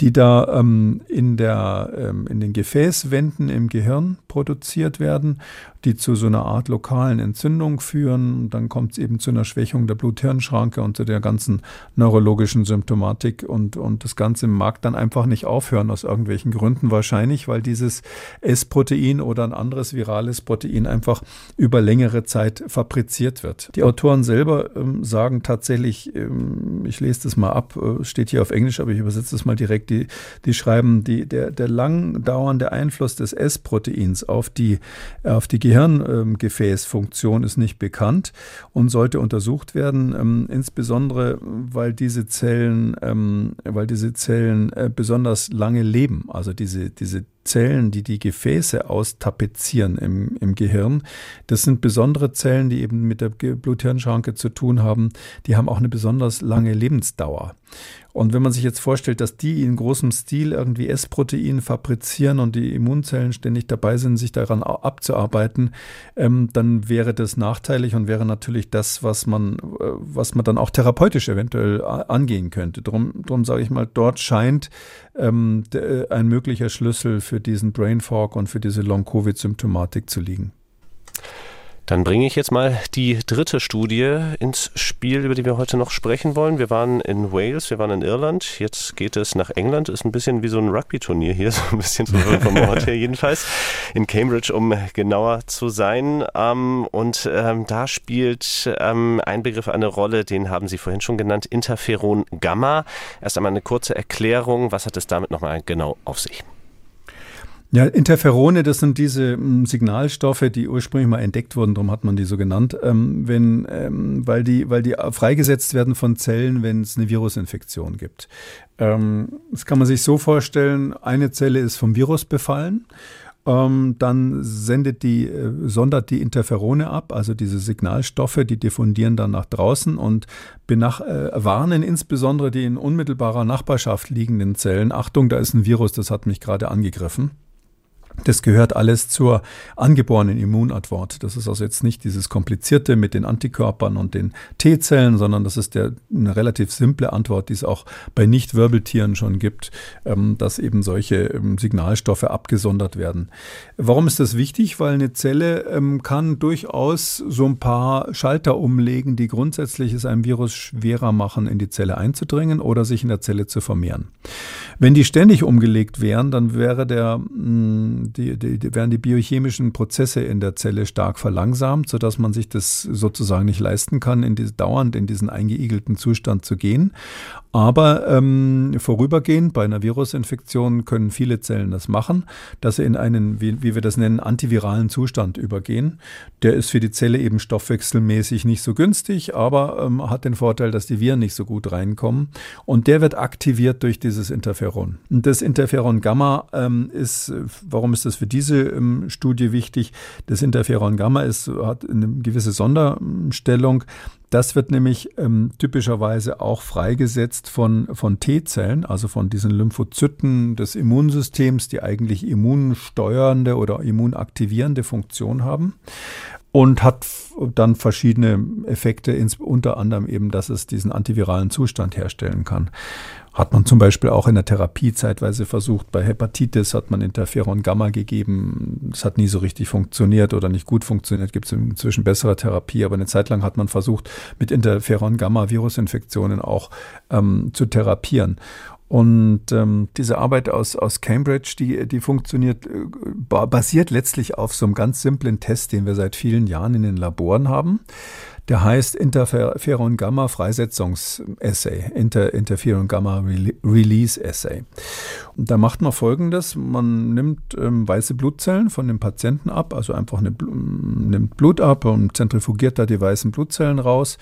die da ähm, in, der, ähm, in den Gefäßwänden im Gehirn produziert werden die zu so einer Art lokalen Entzündung führen. Dann kommt es eben zu einer Schwächung der Blut-Hirn-Schranke und zu der ganzen neurologischen Symptomatik. Und, und das Ganze mag dann einfach nicht aufhören aus irgendwelchen Gründen. Wahrscheinlich, weil dieses S-Protein oder ein anderes virales Protein einfach über längere Zeit fabriziert wird. Die Autoren selber ähm, sagen tatsächlich, ähm, ich lese das mal ab, äh, steht hier auf Englisch, aber ich übersetze das mal direkt, die, die schreiben, die, der, der lang dauernde Einfluss des S-Proteins auf die, auf die Gehirngefäßfunktion ist nicht bekannt und sollte untersucht werden, ähm, insbesondere weil diese Zellen, ähm, weil diese Zellen äh, besonders lange leben. Also diese, diese Zellen, die die Gefäße austapezieren im, im Gehirn. Das sind besondere Zellen, die eben mit der Blut-Hirn-Schranke zu tun haben. Die haben auch eine besonders lange Lebensdauer. Und wenn man sich jetzt vorstellt, dass die in großem Stil irgendwie S-Protein fabrizieren und die Immunzellen ständig dabei sind, sich daran abzuarbeiten, ähm, dann wäre das nachteilig und wäre natürlich das, was man, äh, was man dann auch therapeutisch eventuell angehen könnte. Drum, drum sage ich mal, dort scheint ähm, äh, ein möglicher Schlüssel für diesen Brain Fog und für diese Long-Covid-Symptomatik zu liegen. Dann bringe ich jetzt mal die dritte Studie ins Spiel, über die wir heute noch sprechen wollen. Wir waren in Wales, wir waren in Irland, jetzt geht es nach England. Ist ein bisschen wie so ein Rugby-Turnier hier, so ein bisschen so vom Ort her jedenfalls. In Cambridge, um genauer zu sein. Ähm, und ähm, da spielt ähm, ein Begriff eine Rolle, den haben Sie vorhin schon genannt, Interferon Gamma. Erst einmal eine kurze Erklärung. Was hat es damit nochmal genau auf sich? Ja, Interferone, das sind diese hm, Signalstoffe, die ursprünglich mal entdeckt wurden, darum hat man die so genannt, ähm, wenn, ähm, weil, die, weil die freigesetzt werden von Zellen, wenn es eine Virusinfektion gibt. Ähm, das kann man sich so vorstellen, eine Zelle ist vom Virus befallen. Ähm, dann sendet die, äh, sondert die Interferone ab, also diese Signalstoffe, die diffundieren dann nach draußen und benach, äh, warnen insbesondere die in unmittelbarer Nachbarschaft liegenden Zellen. Achtung, da ist ein Virus, das hat mich gerade angegriffen. Das gehört alles zur angeborenen Immunantwort. Das ist also jetzt nicht dieses Komplizierte mit den Antikörpern und den T-Zellen, sondern das ist der, eine relativ simple Antwort, die es auch bei Nicht-Wirbeltieren schon gibt, ähm, dass eben solche ähm, Signalstoffe abgesondert werden. Warum ist das wichtig? Weil eine Zelle ähm, kann durchaus so ein paar Schalter umlegen, die grundsätzlich es einem Virus schwerer machen, in die Zelle einzudringen oder sich in der Zelle zu vermehren. Wenn die ständig umgelegt wären, dann wäre der mh, hm, die, die, die, werden die biochemischen Prozesse in der Zelle stark verlangsamt, sodass man sich das sozusagen nicht leisten kann, in diese, dauernd in diesen eingeigelten Zustand zu gehen. Aber ähm, vorübergehend bei einer Virusinfektion können viele Zellen das machen, dass sie in einen, wie, wie wir das nennen, antiviralen Zustand übergehen. Der ist für die Zelle eben stoffwechselmäßig nicht so günstig, aber ähm, hat den Vorteil, dass die Viren nicht so gut reinkommen. Und der wird aktiviert durch dieses Interferon. Und das Interferon Gamma ähm, ist, warum warum ist das für diese ähm, Studie wichtig? Das Interferon Gamma ist, hat eine gewisse Sonderstellung. Das wird nämlich ähm, typischerweise auch freigesetzt von, von T-Zellen, also von diesen Lymphozyten des Immunsystems, die eigentlich immunsteuernde oder immunaktivierende Funktion haben und hat dann verschiedene Effekte, unter anderem eben, dass es diesen antiviralen Zustand herstellen kann. Hat man zum Beispiel auch in der Therapie zeitweise versucht. Bei Hepatitis hat man Interferon Gamma gegeben. Das hat nie so richtig funktioniert oder nicht gut funktioniert. Gibt es inzwischen bessere Therapie. Aber eine Zeit lang hat man versucht, mit Interferon Gamma Virusinfektionen auch ähm, zu therapieren. Und ähm, diese Arbeit aus, aus Cambridge, die, die funktioniert, äh, basiert letztlich auf so einem ganz simplen Test, den wir seit vielen Jahren in den Laboren haben. Der heißt Interferon Gamma Freisetzungs-Assay, Inter Interferon Gamma Release Assay. Und da macht man folgendes: Man nimmt ähm, weiße Blutzellen von dem Patienten ab, also einfach eine, nimmt Blut ab und zentrifugiert da die weißen Blutzellen raus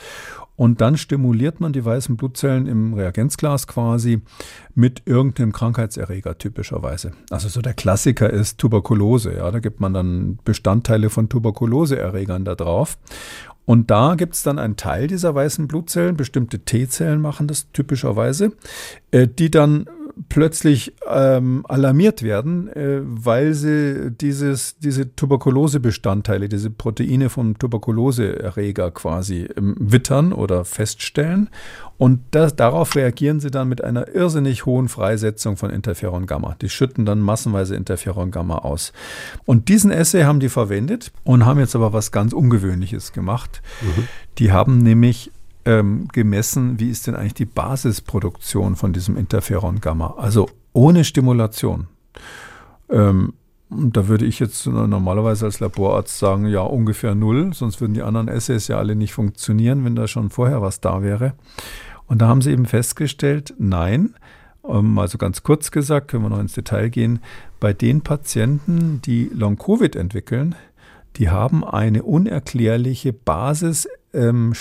und dann stimuliert man die weißen Blutzellen im Reagenzglas quasi mit irgendeinem Krankheitserreger typischerweise. Also so der Klassiker ist Tuberkulose. Ja, da gibt man dann Bestandteile von Tuberkuloseerregern da drauf. Und da gibt es dann einen Teil dieser weißen Blutzellen, bestimmte T-Zellen machen das typischerweise, äh, die dann plötzlich ähm, alarmiert werden, äh, weil sie dieses, diese Tuberkulosebestandteile, diese Proteine vom Tuberkuloseerreger quasi ähm, wittern oder feststellen. Und das, darauf reagieren sie dann mit einer irrsinnig hohen Freisetzung von Interferon Gamma. Die schütten dann massenweise Interferon Gamma aus. Und diesen Essay haben die verwendet und haben jetzt aber was ganz Ungewöhnliches gemacht. Mhm. Die haben nämlich ähm, gemessen, wie ist denn eigentlich die Basisproduktion von diesem Interferon Gamma, also ohne Stimulation. Ähm, da würde ich jetzt normalerweise als Laborarzt sagen, ja, ungefähr null, sonst würden die anderen Essays ja alle nicht funktionieren, wenn da schon vorher was da wäre. Und da haben sie eben festgestellt, nein, ähm, also ganz kurz gesagt, können wir noch ins Detail gehen, bei den Patienten, die Long-Covid entwickeln, die haben eine unerklärliche Basisstimulation ähm,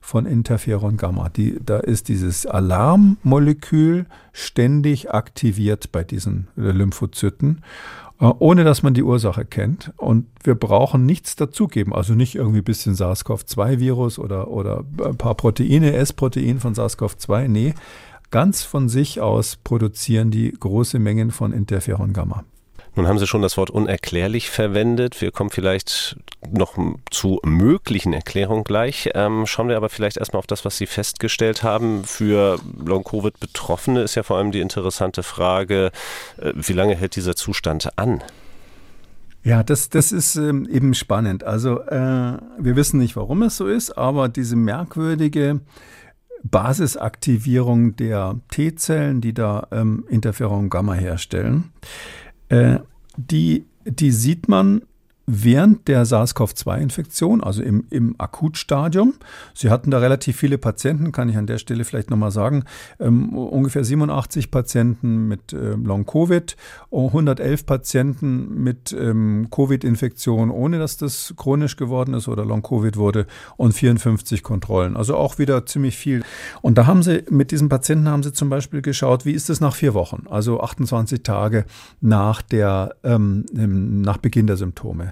von Interferon Gamma. Die, da ist dieses Alarmmolekül ständig aktiviert bei diesen äh, Lymphozyten, äh, ohne dass man die Ursache kennt. Und wir brauchen nichts dazugeben, also nicht irgendwie ein bisschen SARS-CoV-2-Virus oder, oder ein paar Proteine, S-Protein von SARS-CoV-2. Nee, ganz von sich aus produzieren die große Mengen von Interferon Gamma. Nun haben Sie schon das Wort unerklärlich verwendet. Wir kommen vielleicht noch zu möglichen Erklärungen gleich. Ähm, schauen wir aber vielleicht erstmal auf das, was Sie festgestellt haben. Für Long-Covid-Betroffene ist ja vor allem die interessante Frage, äh, wie lange hält dieser Zustand an? Ja, das, das ist ähm, eben spannend. Also äh, wir wissen nicht, warum es so ist, aber diese merkwürdige Basisaktivierung der T-Zellen, die da ähm, Interferon Gamma herstellen, äh, die, die sieht man während der SARS-CoV-2-Infektion, also im, im Akutstadium. Sie hatten da relativ viele Patienten, kann ich an der Stelle vielleicht nochmal sagen. Ähm, ungefähr 87 Patienten mit äh, Long-Covid, 111 Patienten mit ähm, Covid-Infektion, ohne dass das chronisch geworden ist oder Long-Covid wurde und 54 Kontrollen. Also auch wieder ziemlich viel. Und da haben sie, mit diesen Patienten haben sie zum Beispiel geschaut, wie ist es nach vier Wochen, also 28 Tage nach der, ähm, nach Beginn der Symptome.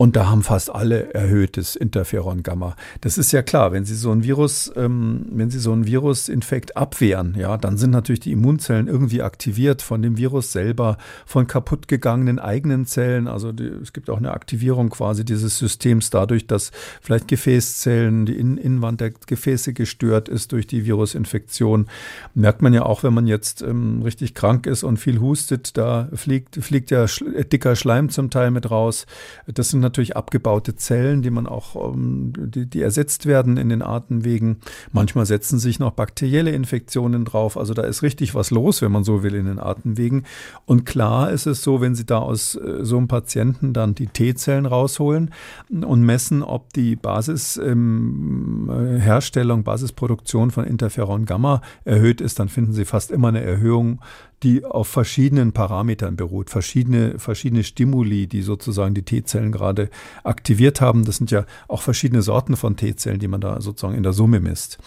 Und da haben fast alle erhöhtes Interferon Gamma. Das ist ja klar, wenn Sie so ein Virus, ähm, wenn Sie so einen Virusinfekt abwehren, ja, dann sind natürlich die Immunzellen irgendwie aktiviert von dem Virus selber, von kaputtgegangenen eigenen Zellen. Also die, es gibt auch eine Aktivierung quasi dieses Systems dadurch, dass vielleicht Gefäßzellen, die In Innenwand der Gefäße gestört ist durch die Virusinfektion. Merkt man ja auch, wenn man jetzt ähm, richtig krank ist und viel hustet, da fliegt, fliegt ja dicker Schleim zum Teil mit raus. Das sind natürlich abgebaute Zellen, die man auch, ähm, die, die ersetzt werden in den Atemwegen. Manchmal setzen sich noch bakterielle Infektionen drauf. Also da ist richtig was los, wenn man so will, in den Atemwegen. Und klar ist es so, wenn Sie da aus äh, so einem Patienten dann die T-Zellen rausholen und messen, ob die Basisherstellung, ähm, Basisproduktion von Interferon Gamma erhöht ist, dann finden Sie fast immer eine Erhöhung die auf verschiedenen Parametern beruht, verschiedene, verschiedene Stimuli, die sozusagen die T-Zellen gerade aktiviert haben. Das sind ja auch verschiedene Sorten von T-Zellen, die man da sozusagen in der Summe misst.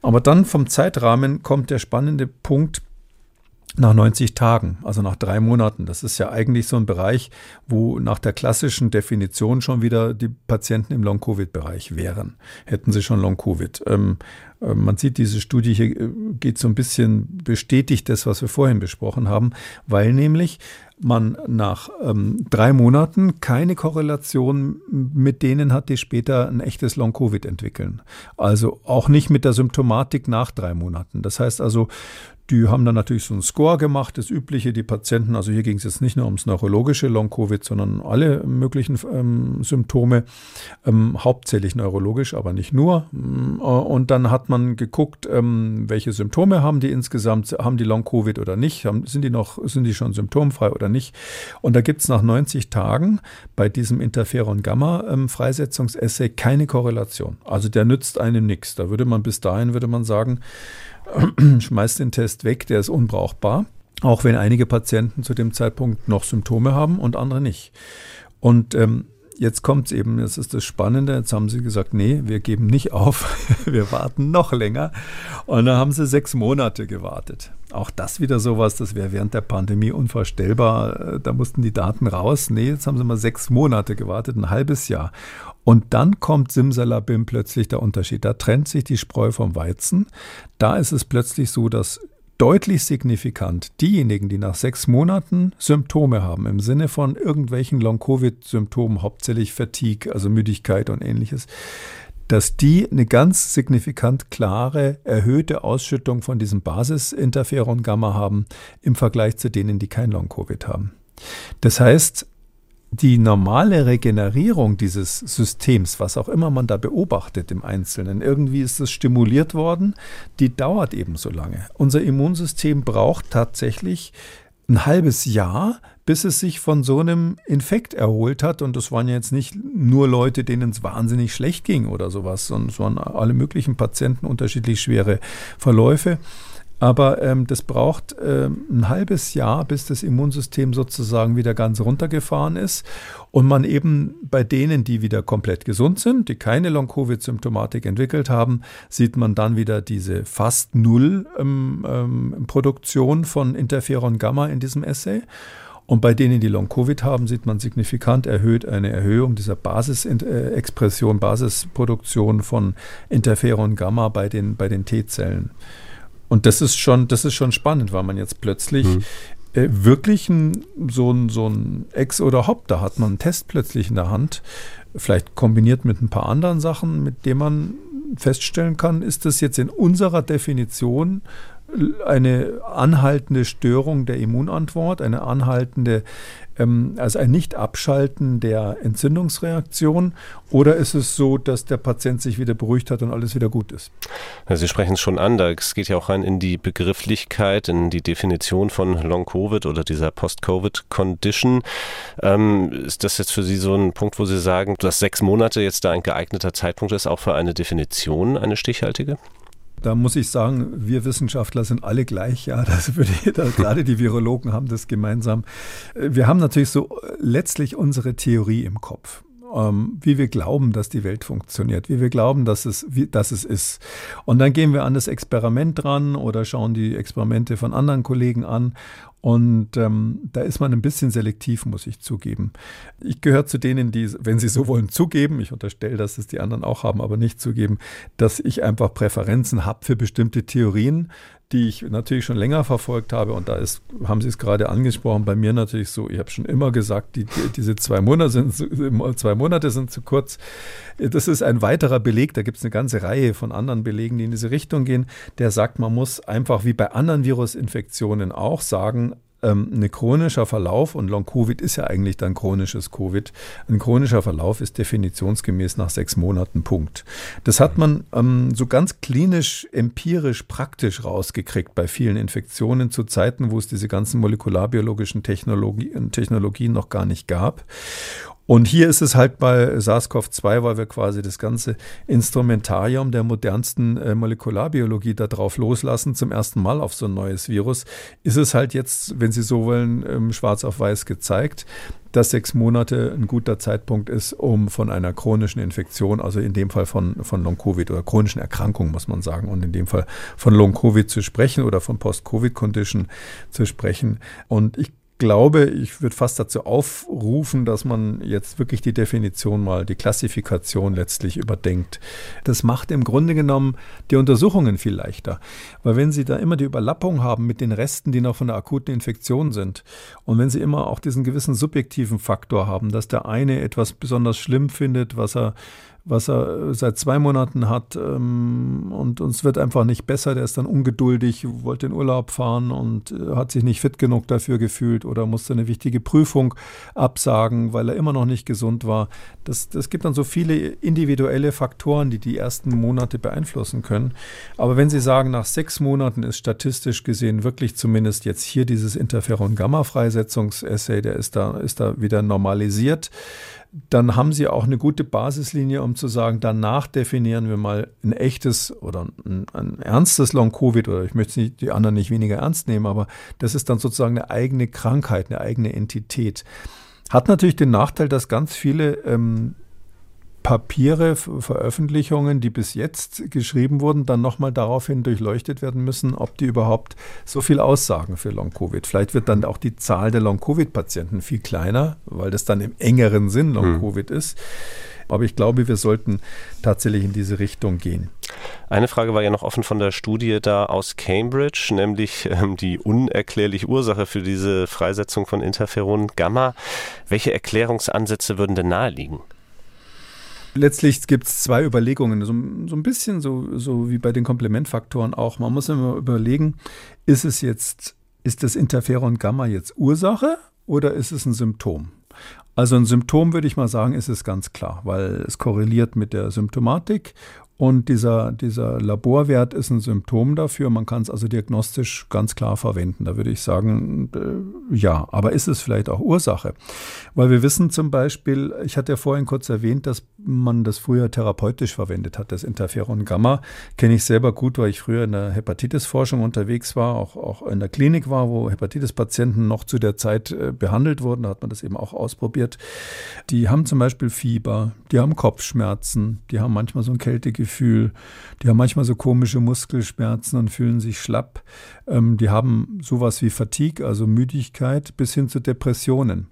Aber dann vom Zeitrahmen kommt der spannende Punkt, nach 90 Tagen, also nach drei Monaten. Das ist ja eigentlich so ein Bereich, wo nach der klassischen Definition schon wieder die Patienten im Long-Covid-Bereich wären. Hätten sie schon Long-Covid. Ähm, äh, man sieht, diese Studie hier äh, geht so ein bisschen bestätigt das, was wir vorhin besprochen haben, weil nämlich man nach ähm, drei Monaten keine Korrelation mit denen hat, die später ein echtes Long-Covid entwickeln. Also auch nicht mit der Symptomatik nach drei Monaten. Das heißt also, die haben dann natürlich so einen Score gemacht, das übliche, die Patienten, also hier ging es jetzt nicht nur ums neurologische Long-Covid, sondern alle möglichen ähm, Symptome, ähm, hauptsächlich neurologisch, aber nicht nur. Mm, und dann hat man geguckt, ähm, welche Symptome haben die insgesamt, haben die Long-Covid oder nicht, haben, sind die noch, sind die schon symptomfrei oder nicht. Und da gibt es nach 90 Tagen bei diesem Interferon-Gamma-Freisetzungsessay ähm, keine Korrelation. Also der nützt einem nichts. Da würde man bis dahin, würde man sagen, schmeißt den Test weg, der ist unbrauchbar. Auch wenn einige Patienten zu dem Zeitpunkt noch Symptome haben und andere nicht. Und ähm, jetzt kommt es eben, das ist das Spannende, jetzt haben sie gesagt, nee, wir geben nicht auf, wir warten noch länger. Und dann haben sie sechs Monate gewartet. Auch das wieder sowas, das wäre während der Pandemie unvorstellbar. Äh, da mussten die Daten raus. Nee, jetzt haben sie mal sechs Monate gewartet, ein halbes Jahr. Und dann kommt Simsalabim plötzlich der Unterschied. Da trennt sich die Spreu vom Weizen. Da ist es plötzlich so, dass deutlich signifikant diejenigen, die nach sechs Monaten Symptome haben, im Sinne von irgendwelchen Long-Covid-Symptomen, hauptsächlich Fatigue, also Müdigkeit und ähnliches, dass die eine ganz signifikant klare, erhöhte Ausschüttung von diesem Basisinterferon-Gamma haben im Vergleich zu denen, die kein Long-Covid haben. Das heißt, die normale Regenerierung dieses Systems, was auch immer man da beobachtet im Einzelnen, irgendwie ist es stimuliert worden, die dauert eben so lange. Unser Immunsystem braucht tatsächlich ein halbes Jahr, bis es sich von so einem Infekt erholt hat. Und das waren ja jetzt nicht nur Leute, denen es wahnsinnig schlecht ging oder sowas, sondern es waren alle möglichen Patienten unterschiedlich schwere Verläufe. Aber ähm, das braucht ähm, ein halbes Jahr, bis das Immunsystem sozusagen wieder ganz runtergefahren ist und man eben bei denen, die wieder komplett gesund sind, die keine Long-Covid-Symptomatik entwickelt haben, sieht man dann wieder diese fast null ähm, ähm Produktion von Interferon-Gamma in diesem Essay. Und bei denen, die Long-Covid haben, sieht man signifikant erhöht eine Erhöhung dieser Basisexpression, Basisproduktion von Interferon-Gamma bei den, bei den T-Zellen. Und das ist schon, das ist schon spannend, weil man jetzt plötzlich mhm. äh, wirklich ein, so ein, so ein Ex oder Hop, da hat man einen Test plötzlich in der Hand, vielleicht kombiniert mit ein paar anderen Sachen, mit denen man feststellen kann, ist das jetzt in unserer Definition eine anhaltende Störung der Immunantwort, eine anhaltende, ähm, also ein Nicht-Abschalten der Entzündungsreaktion? Oder ist es so, dass der Patient sich wieder beruhigt hat und alles wieder gut ist? Sie sprechen es schon an, es geht ja auch rein in die Begrifflichkeit, in die Definition von Long-Covid oder dieser Post-Covid-Condition. Ähm, ist das jetzt für Sie so ein Punkt, wo Sie sagen, dass sechs Monate jetzt da ein geeigneter Zeitpunkt ist, auch für eine Definition, eine stichhaltige? Da muss ich sagen, wir Wissenschaftler sind alle gleich, ja. Das würde, gerade die Virologen haben das gemeinsam. Wir haben natürlich so letztlich unsere Theorie im Kopf ähm, wie wir glauben, dass die Welt funktioniert, wie wir glauben, dass es, wie, dass es ist. Und dann gehen wir an das Experiment dran oder schauen die Experimente von anderen Kollegen an und ähm, da ist man ein bisschen selektiv, muss ich zugeben. Ich gehöre zu denen, die, wenn sie so wollen, zugeben, ich unterstelle, dass es die anderen auch haben, aber nicht zugeben, dass ich einfach Präferenzen habe für bestimmte Theorien, die ich natürlich schon länger verfolgt habe. Und da ist, haben Sie es gerade angesprochen, bei mir natürlich so, ich habe schon immer gesagt, die, die, diese zwei Monate, sind zwei Monate sind zu kurz. Das ist ein weiterer Beleg, da gibt es eine ganze Reihe von anderen Belegen, die in diese Richtung gehen, der sagt, man muss einfach wie bei anderen Virusinfektionen auch sagen, ähm, ein chronischer Verlauf, und Long-Covid ist ja eigentlich dann chronisches Covid, ein chronischer Verlauf ist definitionsgemäß nach sechs Monaten Punkt. Das hat man ähm, so ganz klinisch, empirisch, praktisch rausgekriegt bei vielen Infektionen zu Zeiten, wo es diese ganzen molekularbiologischen Technologie, Technologien noch gar nicht gab. Und hier ist es halt bei SARS-CoV-2, weil wir quasi das ganze Instrumentarium der modernsten äh, Molekularbiologie da drauf loslassen, zum ersten Mal auf so ein neues Virus, ist es halt jetzt, wenn Sie so wollen, ähm, schwarz auf weiß gezeigt, dass sechs Monate ein guter Zeitpunkt ist, um von einer chronischen Infektion, also in dem Fall von, von Long-Covid oder chronischen Erkrankung, muss man sagen, und in dem Fall von Long-Covid zu sprechen oder von Post-Covid-Condition zu sprechen. Und ich glaube, ich würde fast dazu aufrufen, dass man jetzt wirklich die Definition mal, die Klassifikation letztlich überdenkt. Das macht im Grunde genommen die Untersuchungen viel leichter. Weil wenn Sie da immer die Überlappung haben mit den Resten, die noch von der akuten Infektion sind, und wenn Sie immer auch diesen gewissen subjektiven Faktor haben, dass der eine etwas besonders schlimm findet, was er was er seit zwei Monaten hat ähm, und uns wird einfach nicht besser. Der ist dann ungeduldig, wollte in Urlaub fahren und äh, hat sich nicht fit genug dafür gefühlt oder musste eine wichtige Prüfung absagen, weil er immer noch nicht gesund war. Das, das gibt dann so viele individuelle Faktoren, die die ersten Monate beeinflussen können. Aber wenn Sie sagen, nach sechs Monaten ist statistisch gesehen wirklich zumindest jetzt hier dieses Interferon-Gamma-Freisetzungsessay, der ist da, ist da wieder normalisiert dann haben Sie auch eine gute Basislinie, um zu sagen, danach definieren wir mal ein echtes oder ein, ein ernstes Long-Covid oder ich möchte die anderen nicht weniger ernst nehmen, aber das ist dann sozusagen eine eigene Krankheit, eine eigene Entität. Hat natürlich den Nachteil, dass ganz viele ähm, Papiere, Veröffentlichungen, die bis jetzt geschrieben wurden, dann nochmal daraufhin durchleuchtet werden müssen, ob die überhaupt so viel aussagen für Long-Covid. Vielleicht wird dann auch die Zahl der Long-Covid-Patienten viel kleiner, weil das dann im engeren Sinn Long-Covid hm. ist. Aber ich glaube, wir sollten tatsächlich in diese Richtung gehen. Eine Frage war ja noch offen von der Studie da aus Cambridge, nämlich ähm, die unerklärliche Ursache für diese Freisetzung von Interferon Gamma. Welche Erklärungsansätze würden denn naheliegen? Letztlich gibt es zwei Überlegungen, so, so ein bisschen so, so wie bei den Komplementfaktoren auch. Man muss immer überlegen, ist es jetzt, ist das Interferon Gamma jetzt Ursache oder ist es ein Symptom? Also ein Symptom würde ich mal sagen, ist es ganz klar, weil es korreliert mit der Symptomatik und dieser, dieser Laborwert ist ein Symptom dafür. Man kann es also diagnostisch ganz klar verwenden. Da würde ich sagen, äh, ja. Aber ist es vielleicht auch Ursache? Weil wir wissen zum Beispiel, ich hatte ja vorhin kurz erwähnt, dass man das früher therapeutisch verwendet hat, das Interferon Gamma. Kenne ich selber gut, weil ich früher in der Hepatitis-Forschung unterwegs war, auch, auch in der Klinik war, wo Hepatitis-Patienten noch zu der Zeit äh, behandelt wurden. Da hat man das eben auch ausprobiert. Die haben zum Beispiel Fieber, die haben Kopfschmerzen, die haben manchmal so ein Kältegefühl Gefühl. Die haben manchmal so komische Muskelschmerzen und fühlen sich schlapp. Ähm, die haben sowas wie Fatigue, also Müdigkeit, bis hin zu Depressionen.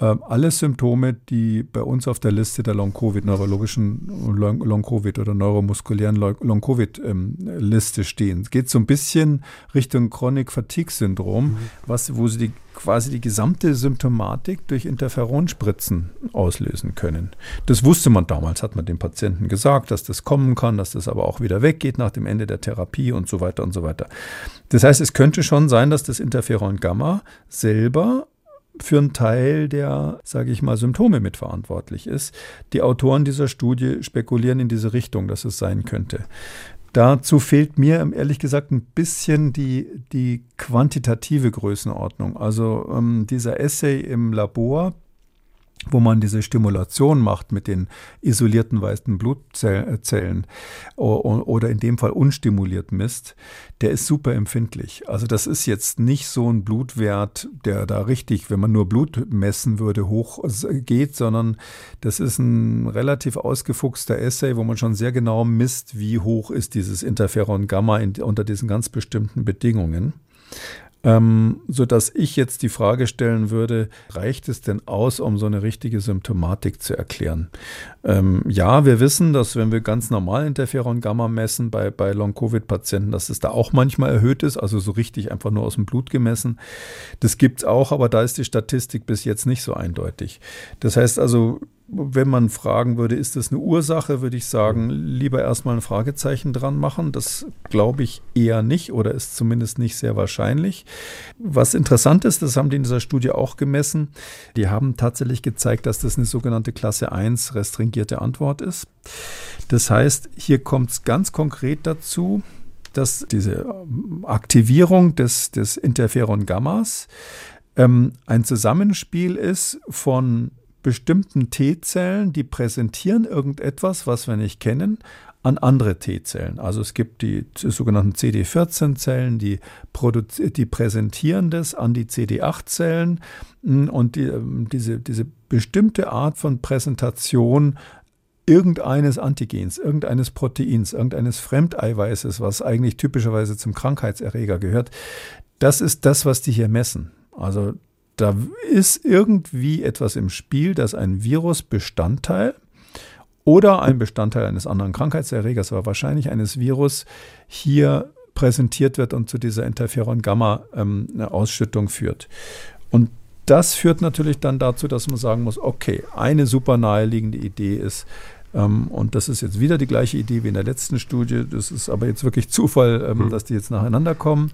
Ähm, alles Symptome, die bei uns auf der Liste der Long-Covid, neurologischen Long-Covid oder neuromuskulären Long-Covid-Liste ähm, stehen. Es geht so ein bisschen Richtung Chronic-Fatigue-Syndrom, mhm. was, wo sie die, quasi die gesamte Symptomatik durch Interferonspritzen auslösen können. Das wusste man damals, hat man dem Patienten gesagt, dass das kommen kann, dass das aber auch wieder weggeht nach dem Ende der Therapie und so weiter und so weiter. Das heißt, es könnte schon sein, dass das Interferon Gamma selber für einen Teil der, sage ich mal, Symptome mitverantwortlich ist. Die Autoren dieser Studie spekulieren in diese Richtung, dass es sein könnte. Dazu fehlt mir ehrlich gesagt ein bisschen die, die quantitative Größenordnung. Also ähm, dieser Essay im Labor, wo man diese Stimulation macht mit den isolierten weißen Blutzellen oder in dem Fall unstimuliert misst, der ist super empfindlich. Also das ist jetzt nicht so ein Blutwert, der da richtig, wenn man nur Blut messen würde, hoch geht, sondern das ist ein relativ ausgefuchster Essay, wo man schon sehr genau misst, wie hoch ist dieses Interferon Gamma in, unter diesen ganz bestimmten Bedingungen. Ähm, so dass ich jetzt die Frage stellen würde, reicht es denn aus, um so eine richtige Symptomatik zu erklären? Ähm, ja, wir wissen, dass wenn wir ganz normal Interferon Gamma messen bei, bei Long-Covid-Patienten, dass es da auch manchmal erhöht ist, also so richtig einfach nur aus dem Blut gemessen. Das gibt es auch, aber da ist die Statistik bis jetzt nicht so eindeutig. Das heißt also, wenn man fragen würde, ist das eine Ursache, würde ich sagen, lieber erstmal ein Fragezeichen dran machen. Das glaube ich eher nicht oder ist zumindest nicht sehr wahrscheinlich. Was interessant ist, das haben die in dieser Studie auch gemessen. Die haben tatsächlich gezeigt, dass das eine sogenannte Klasse 1 restringierte Antwort ist. Das heißt, hier kommt es ganz konkret dazu, dass diese Aktivierung des, des Interferon-Gammas ähm, ein Zusammenspiel ist von bestimmten T-Zellen, die präsentieren irgendetwas, was wir nicht kennen, an andere T-Zellen. Also es gibt die sogenannten CD14-Zellen, die, die präsentieren das an die CD8-Zellen hm, und die, ähm, diese, diese bestimmte Art von Präsentation irgendeines Antigens, irgendeines Proteins, irgendeines Fremdeiweißes, was eigentlich typischerweise zum Krankheitserreger gehört, das ist das, was die hier messen. Also da ist irgendwie etwas im Spiel, das ein Virusbestandteil oder ein Bestandteil eines anderen Krankheitserregers, aber wahrscheinlich eines Virus, hier präsentiert wird und zu dieser Interferon-Gamma-Ausschüttung ähm, führt. Und das führt natürlich dann dazu, dass man sagen muss, okay, eine super naheliegende Idee ist, ähm, und das ist jetzt wieder die gleiche Idee wie in der letzten Studie. Das ist aber jetzt wirklich Zufall, ähm, mhm. dass die jetzt nacheinander kommen.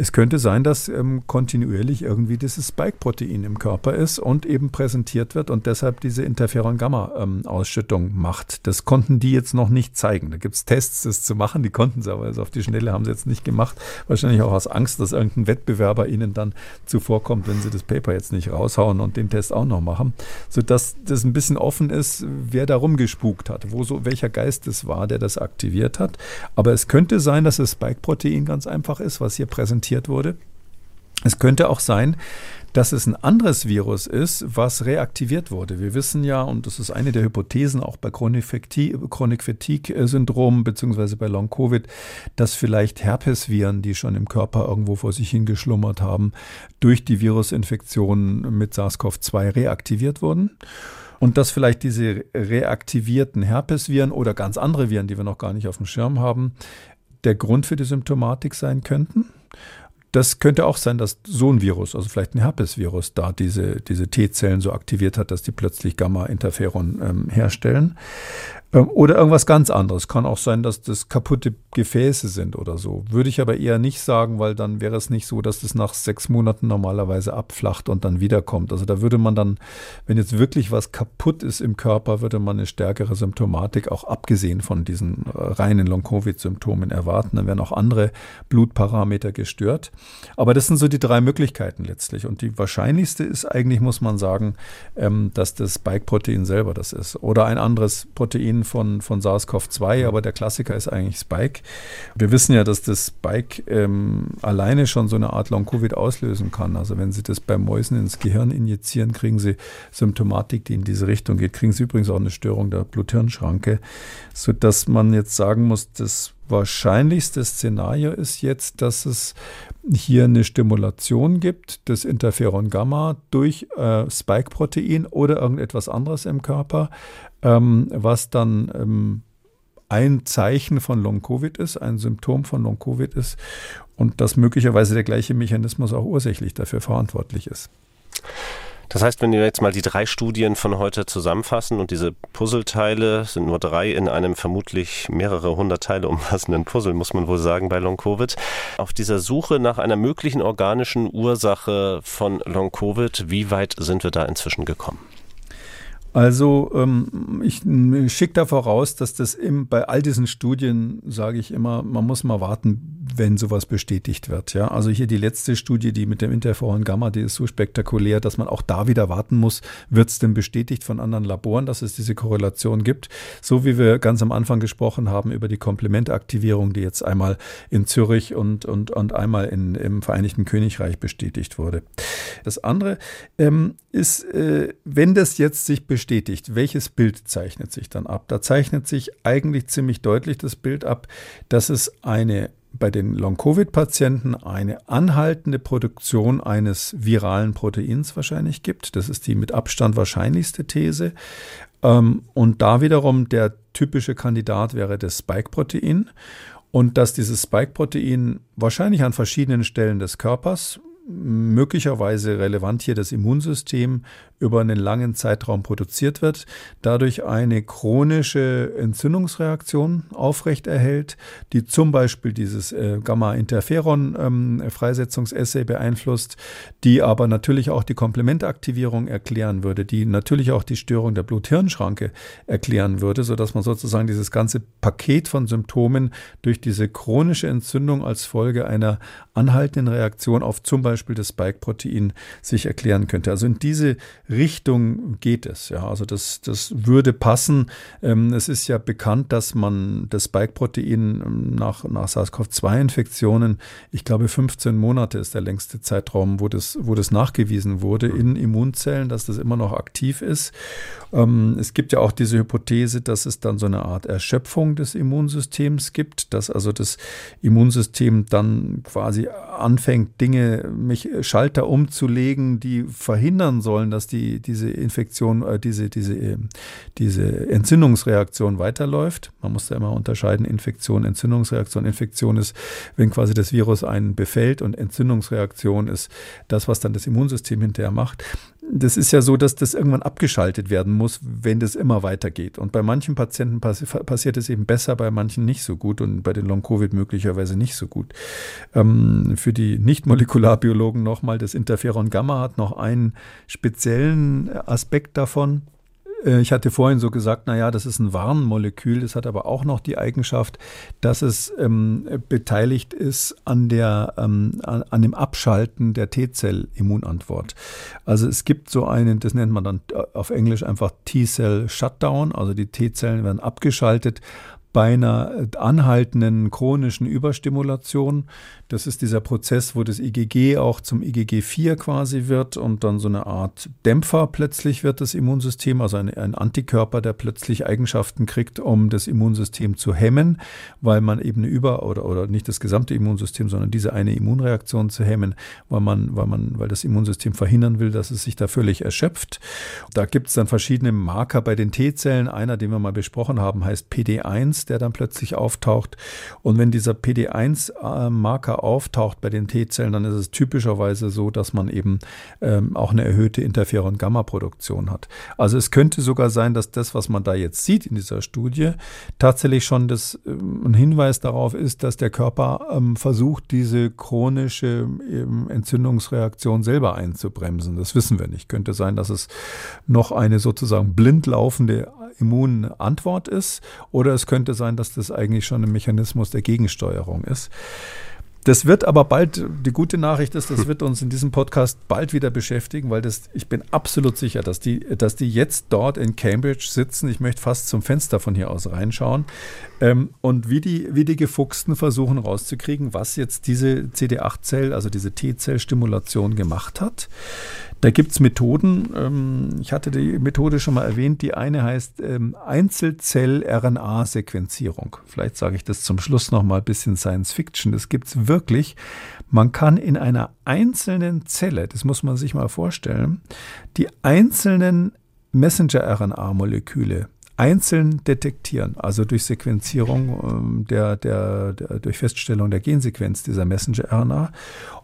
Es könnte sein, dass ähm, kontinuierlich irgendwie dieses Spike-Protein im Körper ist und eben präsentiert wird und deshalb diese Interferon-Gamma-Ausschüttung ähm, macht. Das konnten die jetzt noch nicht zeigen. Da gibt es Tests, das zu machen. Die konnten es aber also auf die Schnelle haben sie jetzt nicht gemacht. Wahrscheinlich auch aus Angst, dass irgendein Wettbewerber ihnen dann zuvorkommt, wenn sie das Paper jetzt nicht raushauen und den Test auch noch machen. Sodass das ein bisschen offen ist, wer da rumgespukt hat, wo so, welcher Geist es war, der das aktiviert hat. Aber es könnte sein, dass das Spike-Protein ganz einfach ist, was hier präsentiert dokumentiert wurde. Es könnte auch sein, dass es ein anderes Virus ist, was reaktiviert wurde. Wir wissen ja, und das ist eine der Hypothesen auch bei Chronic Fatigue-Syndrom beziehungsweise bei Long-Covid, dass vielleicht Herpesviren, die schon im Körper irgendwo vor sich hingeschlummert haben, durch die Virusinfektion mit SARS-CoV-2 reaktiviert wurden. Und dass vielleicht diese reaktivierten Herpesviren oder ganz andere Viren, die wir noch gar nicht auf dem Schirm haben, der Grund für die Symptomatik sein könnten. Das könnte auch sein, dass so ein Virus, also vielleicht ein Herpesvirus, da diese, diese T-Zellen so aktiviert hat, dass die plötzlich Gamma-Interferon ähm, herstellen. Ähm, oder irgendwas ganz anderes. Kann auch sein, dass das kaputte Gefäße sind oder so. Würde ich aber eher nicht sagen, weil dann wäre es nicht so, dass das nach sechs Monaten normalerweise abflacht und dann wiederkommt. Also da würde man dann, wenn jetzt wirklich was kaputt ist im Körper, würde man eine stärkere Symptomatik, auch abgesehen von diesen äh, reinen Long-Covid-Symptomen erwarten. Dann werden auch andere Blutparameter gestört. Aber das sind so die drei Möglichkeiten letztlich. Und die wahrscheinlichste ist eigentlich, muss man sagen, ähm, dass das Spike-Protein selber das ist. Oder ein anderes Protein, Protein von, von SARS-CoV-2, aber der Klassiker ist eigentlich Spike. Wir wissen ja, dass das Spike ähm, alleine schon so eine Art Long-Covid auslösen kann. Also wenn Sie das bei Mäusen ins Gehirn injizieren, kriegen Sie Symptomatik, die in diese Richtung geht. Kriegen Sie übrigens auch eine Störung der Blut-Hirn-Schranke, sodass man jetzt sagen muss, das wahrscheinlichste Szenario ist jetzt, dass es hier eine Stimulation gibt des Interferon Gamma durch äh, Spike-Protein oder irgendetwas anderes im Körper, ähm, was dann ähm, ein Zeichen von Long-Covid ist, ein Symptom von Long-Covid ist und dass möglicherweise der gleiche Mechanismus auch ursächlich dafür verantwortlich ist. Das heißt, wenn wir jetzt mal die drei Studien von heute zusammenfassen und diese Puzzleteile sind nur drei in einem vermutlich mehrere hundert Teile umfassenden Puzzle, muss man wohl sagen, bei Long-Covid. Auf dieser Suche nach einer möglichen organischen Ursache von Long-Covid, wie weit sind wir da inzwischen gekommen? Also ähm, ich schicke da voraus, dass das im, bei all diesen Studien, sage ich immer, man muss mal warten, wenn sowas bestätigt wird. Ja? Also hier die letzte Studie, die mit dem Interferon Gamma, die ist so spektakulär, dass man auch da wieder warten muss, wird es denn bestätigt von anderen Laboren, dass es diese Korrelation gibt. So wie wir ganz am Anfang gesprochen haben über die Komplementaktivierung, die jetzt einmal in Zürich und, und, und einmal in, im Vereinigten Königreich bestätigt wurde. Das andere ähm, ist, äh, wenn das jetzt sich bestätigt, welches Bild zeichnet sich dann ab? Da zeichnet sich eigentlich ziemlich deutlich das Bild ab, dass es eine bei den Long-Covid-Patienten eine anhaltende Produktion eines viralen Proteins wahrscheinlich gibt. Das ist die mit Abstand wahrscheinlichste These. Ähm, und da wiederum der typische Kandidat wäre das Spike-Protein. Und dass dieses Spike-Protein wahrscheinlich an verschiedenen Stellen des Körpers möglicherweise relevant hier das Immunsystem über einen langen Zeitraum produziert wird, dadurch eine chronische Entzündungsreaktion aufrechterhält, die zum Beispiel dieses äh, Gamma-Interferon-Freisetzungsassay ähm, beeinflusst, die aber natürlich auch die Komplementaktivierung erklären würde, die natürlich auch die Störung der Blut-Hirn-Schranke erklären würde, sodass man sozusagen dieses ganze Paket von Symptomen durch diese chronische Entzündung als Folge einer anhaltenden Reaktion auf zum Beispiel Beispiel das Spike-Protein sich erklären könnte. Also in diese Richtung geht es. Ja, also das, das würde passen. Ähm, es ist ja bekannt, dass man das Spike-Protein ähm, nach, nach SARS-CoV-2-Infektionen, ich glaube 15 Monate ist der längste Zeitraum, wo das, wo das nachgewiesen wurde in Immunzellen, dass das immer noch aktiv ist. Ähm, es gibt ja auch diese Hypothese, dass es dann so eine Art Erschöpfung des Immunsystems gibt, dass also das Immunsystem dann quasi anfängt, Dinge, mich Schalter umzulegen, die verhindern sollen, dass die, diese Infektion, äh, diese, diese, ähm, diese Entzündungsreaktion weiterläuft. Man muss da immer unterscheiden, Infektion, Entzündungsreaktion. Infektion ist, wenn quasi das Virus einen befällt und Entzündungsreaktion ist das, was dann das Immunsystem hinterher macht das ist ja so, dass das irgendwann abgeschaltet werden muss, wenn das immer weitergeht. Und bei manchen Patienten passi passiert es eben besser, bei manchen nicht so gut und bei den Long-Covid möglicherweise nicht so gut. Ähm, für die Nicht-Molekularbiologen nochmal, das Interferon-Gamma hat noch einen speziellen Aspekt davon. Äh, ich hatte vorhin so gesagt, naja, das ist ein Warnmolekül. Das hat aber auch noch die Eigenschaft, dass es ähm, beteiligt ist an, der, ähm, an, an, dem Abschalten der T-Zell-Immunantwort. Also es gibt so einen, das nennt man dann äh, auf Englisch einfach T-Cell-Shutdown. Also die T-Zellen werden abgeschaltet bei einer anhaltenden chronischen Überstimulation. Das ist dieser Prozess, wo das IgG auch zum IgG4 quasi wird und dann so eine Art Dämpfer plötzlich wird das Immunsystem, also ein, ein Antikörper, der plötzlich Eigenschaften kriegt, um das Immunsystem zu hemmen, weil man eben Über- oder, oder nicht das gesamte Immunsystem, sondern diese eine Immunreaktion zu hemmen, weil man, weil man, weil das Immunsystem verhindern will, dass es sich da völlig erschöpft. Da gibt es dann verschiedene Marker bei den T-Zellen. Einer, den wir mal besprochen haben, heißt PD1, der dann plötzlich auftaucht. Und wenn dieser PD1-Marker auftaucht bei den T-Zellen, dann ist es typischerweise so, dass man eben ähm, auch eine erhöhte Interferon-Gamma-Produktion hat. Also es könnte sogar sein, dass das, was man da jetzt sieht in dieser Studie, tatsächlich schon das, ähm, ein Hinweis darauf ist, dass der Körper ähm, versucht, diese chronische ähm, Entzündungsreaktion selber einzubremsen. Das wissen wir nicht. Könnte sein, dass es noch eine sozusagen blind laufende Immunantwort ist oder es könnte sein, dass das eigentlich schon ein Mechanismus der Gegensteuerung ist. Das wird aber bald, die gute Nachricht ist, das wird uns in diesem Podcast bald wieder beschäftigen, weil das, ich bin absolut sicher, dass die, dass die jetzt dort in Cambridge sitzen. Ich möchte fast zum Fenster von hier aus reinschauen. Ähm, und wie die, wie die Gefuchsten versuchen rauszukriegen, was jetzt diese CD8-Zell, also diese T-Zell-Stimulation gemacht hat. Da gibt es Methoden. Ähm, ich hatte die Methode schon mal erwähnt. Die eine heißt ähm, Einzelzell-RNA-Sequenzierung. Vielleicht sage ich das zum Schluss noch mal ein bisschen Science Fiction. Das gibt es wirklich. Man kann in einer einzelnen Zelle, das muss man sich mal vorstellen, die einzelnen Messenger-RNA-Moleküle einzeln detektieren, also durch Sequenzierung ähm, der, der, der, durch Feststellung der Gensequenz dieser Messenger-RNA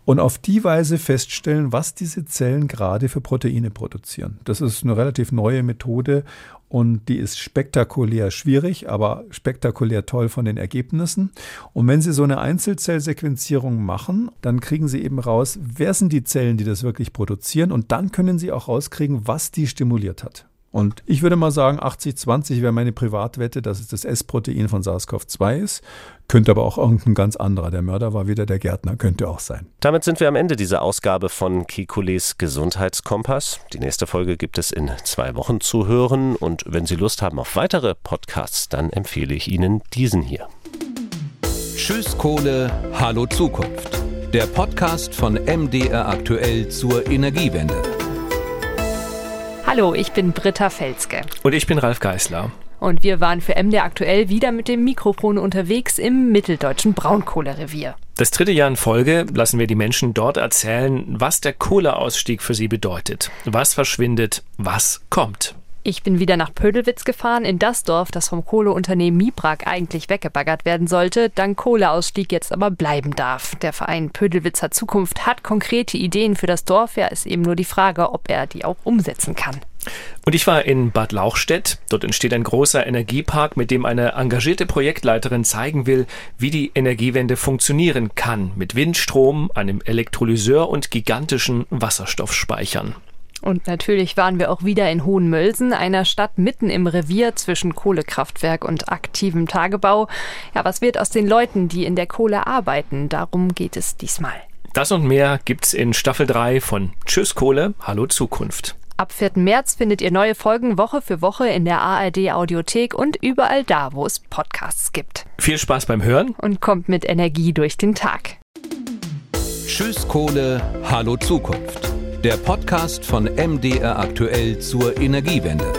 und auf die Weise feststellen, was diese Zellen gerade für Proteine produzieren. Das ist eine relativ neue Methode und die ist spektakulär schwierig, aber spektakulär toll von den Ergebnissen. Und wenn Sie so eine Einzelzellsequenzierung machen, dann kriegen Sie eben raus, wer sind die Zellen, die das wirklich produzieren und dann können Sie auch rauskriegen, was die stimuliert hat. Und ich würde mal sagen, 80-20 wäre meine Privatwette, dass es das S-Protein von SARS-CoV-2 ist. Könnte aber auch irgendein ganz anderer. Der Mörder war wieder der Gärtner, könnte auch sein. Damit sind wir am Ende dieser Ausgabe von Kikules Gesundheitskompass. Die nächste Folge gibt es in zwei Wochen zu hören. Und wenn Sie Lust haben auf weitere Podcasts, dann empfehle ich Ihnen diesen hier. Tschüss Kohle, Hallo Zukunft. Der Podcast von MDR aktuell zur Energiewende. Hallo, ich bin Britta Felske. Und ich bin Ralf Geißler. Und wir waren für MDR aktuell wieder mit dem Mikrofon unterwegs im mitteldeutschen Braunkohlerevier. Das dritte Jahr in Folge lassen wir die Menschen dort erzählen, was der Kohleausstieg für sie bedeutet. Was verschwindet, was kommt. Ich bin wieder nach Pödelwitz gefahren, in das Dorf, das vom Kohleunternehmen Mibrak eigentlich weggebaggert werden sollte, dank Kohleausstieg jetzt aber bleiben darf. Der Verein Pödelwitzer Zukunft hat konkrete Ideen für das Dorf, ja, ist eben nur die Frage, ob er die auch umsetzen kann. Und ich war in Bad Lauchstädt. Dort entsteht ein großer Energiepark, mit dem eine engagierte Projektleiterin zeigen will, wie die Energiewende funktionieren kann. Mit Windstrom, einem Elektrolyseur und gigantischen Wasserstoffspeichern. Und natürlich waren wir auch wieder in Hohenmölsen, einer Stadt mitten im Revier zwischen Kohlekraftwerk und aktivem Tagebau. Ja, was wird aus den Leuten, die in der Kohle arbeiten? Darum geht es diesmal. Das und mehr gibt's in Staffel 3 von Tschüss Kohle, Hallo Zukunft. Ab 4. März findet ihr neue Folgen Woche für Woche in der ARD Audiothek und überall da, wo es Podcasts gibt. Viel Spaß beim Hören und kommt mit Energie durch den Tag. Tschüss Kohle, Hallo Zukunft. Der Podcast von MDR aktuell zur Energiewende.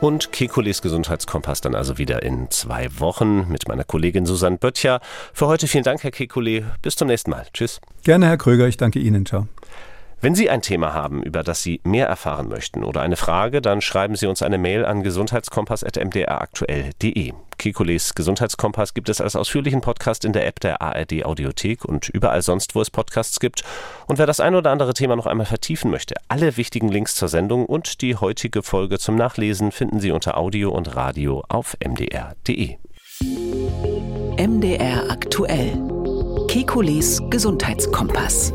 Und Kekules Gesundheitskompass dann also wieder in zwei Wochen mit meiner Kollegin Susanne Böttcher. Für heute vielen Dank, Herr Kekule. Bis zum nächsten Mal. Tschüss. Gerne, Herr Kröger. Ich danke Ihnen. Ciao. Wenn Sie ein Thema haben, über das Sie mehr erfahren möchten oder eine Frage, dann schreiben Sie uns eine Mail an gesundheitskompass.mdraktuell.de. Kekules Gesundheitskompass gibt es als ausführlichen Podcast in der App der ARD Audiothek und überall sonst, wo es Podcasts gibt. Und wer das ein oder andere Thema noch einmal vertiefen möchte, alle wichtigen Links zur Sendung und die heutige Folge zum Nachlesen finden Sie unter Audio und Radio auf mdr.de. MDR aktuell. Kekules Gesundheitskompass.